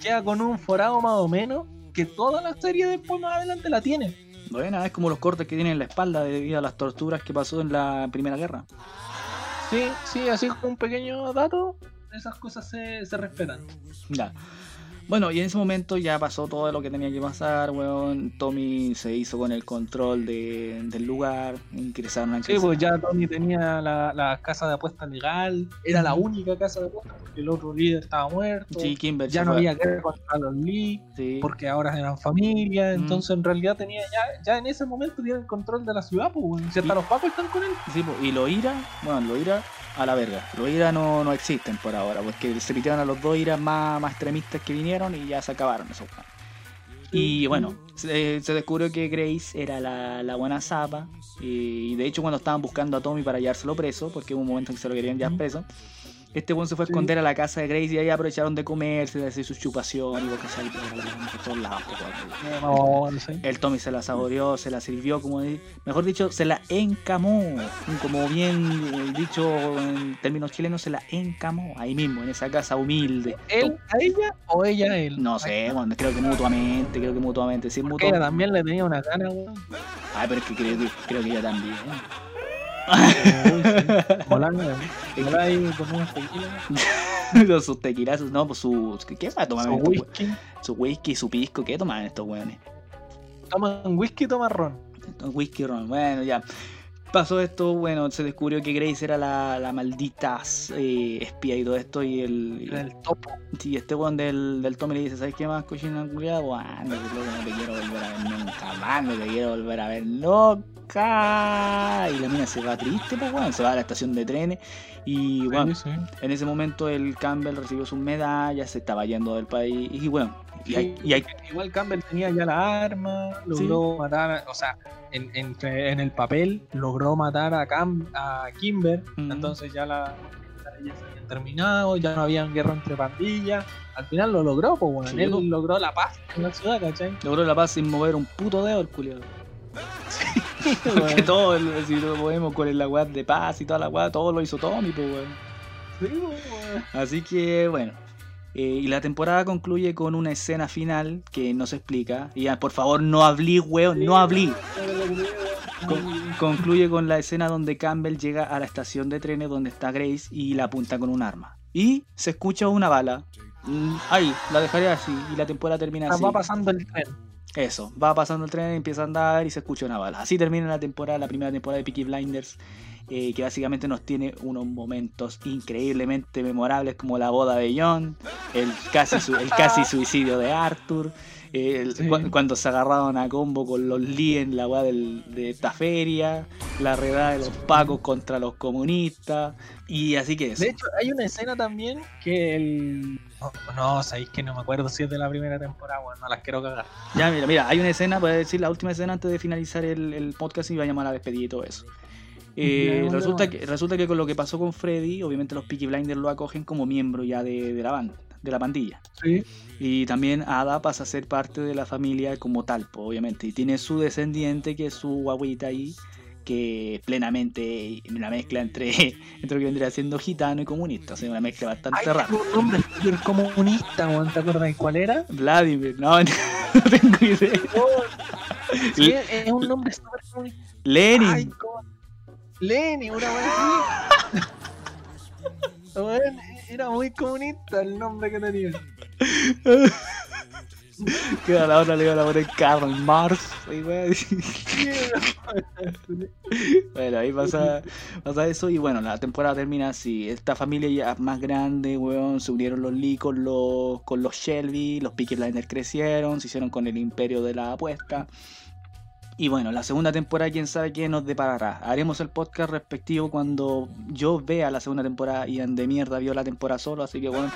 Queda con un forado más o menos que toda la serie después más adelante la tiene. Bueno, es como los cortes que tiene en la espalda debido a las torturas que pasó en la Primera Guerra. Sí, sí, así como un pequeño dato, esas cosas se, se respetan. Ya. Bueno, y en ese momento ya pasó todo lo que tenía que pasar, weón. Tommy se hizo con el control de- del lugar, ingresaron a Sí, pues ya Tony tenía la, la casa de apuestas legal, era la única casa de apuestas porque el otro líder estaba muerto. Sí, Kimber ya no había guerra contra los Lee, Sí. porque ahora eran familia, Mm. entonces en realidad tenía ya, ya en ese momento tiene el control de la ciudad, pues weón. si hasta Y- los pacos están con él. Sí, pues, y los IRA, bueno, los IRA a la verga. Los IRA no, no existen por ahora, porque se pitearon a los dos IRA más, más extremistas que vinieron y ya se acabaron esos. Y bueno, se, se descubrió que Grace era la, la buena zapa. Y de hecho, cuando estaban buscando a Tommy para llevárselo preso, porque hubo un momento en que se lo querían llevar preso, este buen se fue a Sí. esconder a la casa de Grace y ahí aprovecharon de comerse, de hacer su chupación y cosas por todos lados. por todos lados. No, no sé. El Tommy se la saboreó, se la sirvió, como mejor dicho, se la encamó. Como bien eh, dicho en términos chilenos, se la encamó ahí mismo, en esa casa humilde. ¿Él a ella o ella a él? No sé, bueno, creo que mutuamente, creo que mutuamente. Sí, ella también le tenía una gana, weón. Ay, pero es que creo que, creo que ella también. Con tequilas, Con sus tequilazos, no, pues su. ¿Qué, va a tomar su whisky. Su whisky, su pisco, ¿qué toman estos weones? Toman whisky, toman ron. Whisky ron, bueno, ya. Pasó esto, bueno, se descubrió que Grace era la, la maldita eh, espía y todo esto, y el, el topo. y este weón del, del Tommy le dice, ¿sabes qué más, cochina culiado? Bueno, no te quiero volver a ver nunca más, no te quiero volver a ver nunca. Y la mina se va triste, pues, weón, se va a la estación de trenes, y bueno, Sí, sí. en ese momento el Campbell recibió sus medallas, se estaba yendo del país, y bueno, y hay, y hay- Igual Campbell tenía ya la arma, logró matar, o sea, en, en, en el papel logró matar a, Cam, a Kimber, entonces ya la, se habían terminado, ya no había guerra entre pandillas, al final lo logró, pues bueno, él logró la paz en la ciudad, ¿cachai? logró la paz sin mover un puto dedo el culiado. Porque todo, el- si lo podemos con la weá de paz y toda la weá, todo lo hizo Tommy, pues weón. sí, bueno. Así que bueno. Eh, y la temporada concluye con una escena final que no se explica. Y ya, por favor, no hablí, weón, no hablí. Con- concluye con la escena donde Campbell llega a la estación de trenes donde está Grace y la apunta con un arma. Y se escucha una bala. Mm, Ahí, la dejaré así. Y la temporada termina así. Va pasando el tren. Eso, va pasando el tren, empieza a andar y se escucha una bala. Así termina la temporada, la primera temporada de Peaky Blinders, eh, que básicamente nos tiene unos momentos increíblemente memorables como la boda de John, el casi, el casi suicidio de Arthur, eh, el- Sí. cu- cuando se agarraron a combo con los Lee en la weá de esta feria, la redada de los pacos contra los comunistas, y así que eso. De hecho, hay una escena también que el... No, no, sabéis que no me acuerdo si es de la primera temporada, bueno, no las quiero cagar. Ya, mira, mira, hay una escena, puedes decir la última escena antes de finalizar el, el podcast y vayamos a la despedida y todo eso. Eh, resulta, que, resulta que con lo que pasó con Freddy, obviamente los Peaky Blinders lo acogen como miembro ya de, de la banda. de la pandilla. Sí. Y también Ada pasa a ser parte de la familia como tal, pues, obviamente. Y tiene su descendiente, que es su guaguita ahí, que plenamente una mezcla entre, entre lo que vendría siendo gitano y comunista. O sea, una mezcla bastante Hay rara. un nombre súper comunista, ¿te acuerdas cuál era? Vladimir, no, no tengo idea. Sí, es un nombre súper comunista. Lenin. Ay. Lenny, una. Weón, Era muy comunista el nombre que tenía. Que a la otra le iban a poner Karl Marx. y. Bueno, ahí pasa, pasa eso y bueno, la temporada termina así. Esta familia ya más grande, weón, se unieron los Lee con los, con los Shelby, los Peaky Blinders crecieron, se hicieron con el imperio de la apuesta. Y bueno, la segunda temporada, quién sabe qué nos deparará. Haremos el podcast respectivo cuando yo vea la segunda temporada. Ian de mierda vio la temporada solo, así que bueno.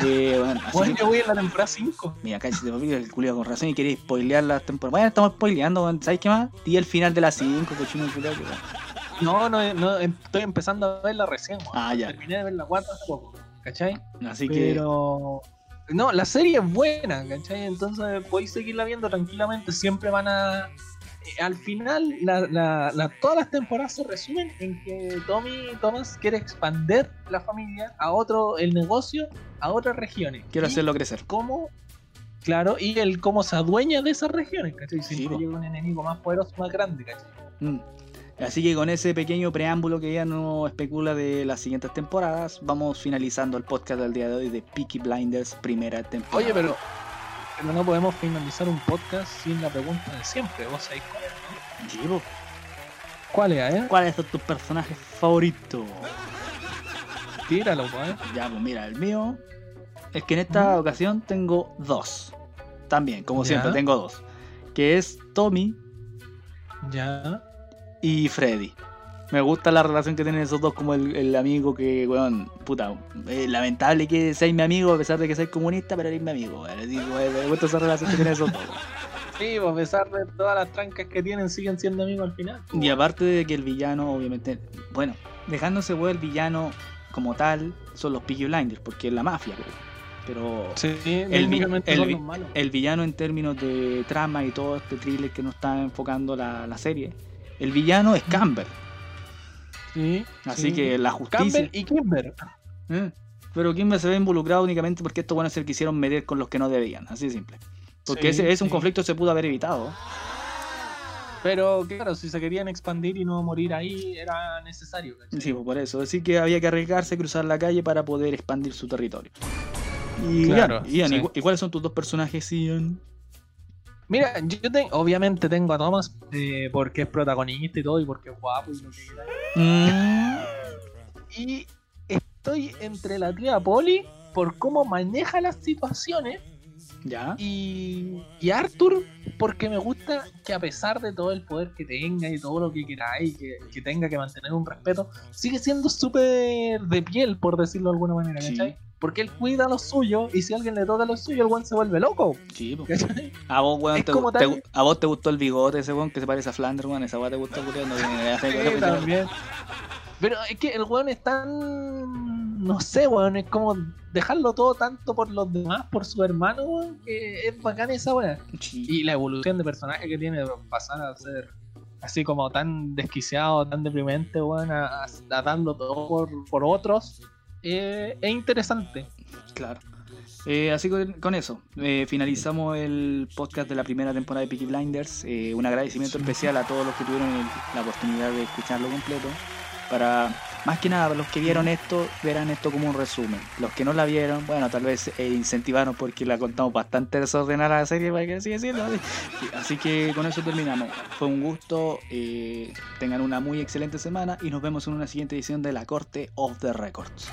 Eh, bueno, Bueno, que- yo voy en la temporada 5. Mira, se te el culiao con razón y queréis spoilear las temporadas. Bueno, estamos spoileando, weón. ¿sabes qué más? Y el final de las 5, cochino que weón. No, no, no, em- estoy empezando a verla recién. Ah, ya. Terminé de ver la 4 hace poco, ¿cachai? Así que. Pero. No, la serie es buena, ¿cachai? Entonces podéis seguirla viendo tranquilamente. Siempre van a. eh, Al final, la, la- la- todas las temporadas se resumen en que Tommy Thomas quiere expandir la familia a otro, el negocio, a otras regiones. Quiero Y hacerlo crecer. cómo, claro, y el cómo se adueña de esas regiones, ¿cachai? Sí, Siempre llega un enemigo más poderoso, más grande, ¿cachai? Mm. Así que con ese pequeño preámbulo que ya nos especula de las siguientes temporadas, vamos finalizando el podcast del día de hoy de Peaky Blinders, primera temporada. Oye, pero, pero no podemos finalizar un podcast sin la pregunta de siempre. ¿Vos sabéis cuál es? no? ¿Cuál es, eh? ¿Cuál es tu personaje favorito? Tíralo, pues. Ya, pues mira, el mío es que en esta ocasión tengo dos. También, como Ya. siempre, tengo dos. Que es Tommy Ya. y Freddy. Me gusta la relación que tienen esos dos como el, el amigo que, weón, puta, lamentable que seáis mi amigo a pesar de que seáis comunista, pero eres mi amigo, weón. Weón, Me gusta esa relación que tienen esos dos. weón. Sí, pues, a pesar de todas las trancas que tienen, siguen siendo amigos al final. Y aparte de que el villano, obviamente, bueno, dejándose weón, el villano como tal, son los Peaky Blinders, porque es la mafia, weón. Pero Sí, vi- el villano en términos de trama y todo este thriller que nos está enfocando la, la serie, el villano es Campbell. Sí, Así sí. que la justicia. Campbell y Kimber. ¿eh? Pero Kimber se ve involucrado únicamente porque estos buenos se quisieron meter con los que no debían, así de simple. Porque Sí, ese es un conflicto se pudo haber evitado. Pero claro, si se querían expandir y no morir ahí, era necesario. ¿cachai? Sí, pues por eso. Así que había que arriesgarse a cruzar la calle para poder expandir su territorio. Y Claro, Ian, Ian, sí. ¿y cu- ¿y cuáles son tus dos personajes, Ian? Mira, yo te- obviamente tengo a Thomas eh, porque es protagonista y todo, y porque es guapo y lo que quieras. Mm, Y estoy entre la tía Polly por cómo maneja las situaciones ya. y, y Arthur porque me gusta que a pesar de todo el poder que tenga y todo lo que queráis, que, que tenga que mantener un respeto, sigue siendo súper de piel, por decirlo de alguna manera, Sí. ¿cachai? Porque él cuida lo suyo y si alguien le toca lo suyo, el weón se vuelve loco. Sí. ¿cachai? A vos, weón, te, te- tal- a vos te gustó el bigote ese weón que se parece a Flanders, weón. Esa weón te gustó, culiao, no tiene de Sí, hacer- también. Pero es que el weón es tan. No sé, weón. Es como dejarlo todo tanto por los demás, por su hermano, weón. Que es bacán esa weón. Sí. Y la evolución de personaje que tiene pasar a ser así como tan desquiciado, tan deprimente, weón, a, a- a darlo todo por, por otros. eh, es interesante. Claro. Eh, así con, con eso, eh, finalizamos el podcast de la primera temporada de Peaky Blinders. Eh, un agradecimiento especial a todos los que tuvieron el- la oportunidad de escucharlo completo. Para, más que nada, los que vieron esto, verán esto como un resumen. Los que no la vieron, bueno, tal vez eh, incentivaron porque la contamos bastante desordenada la serie, para que así decirlo. Sí, Así que con eso terminamos. Fue un gusto. eh, tengan una muy excelente semana y nos vemos en una siguiente edición de La Corte of the Records.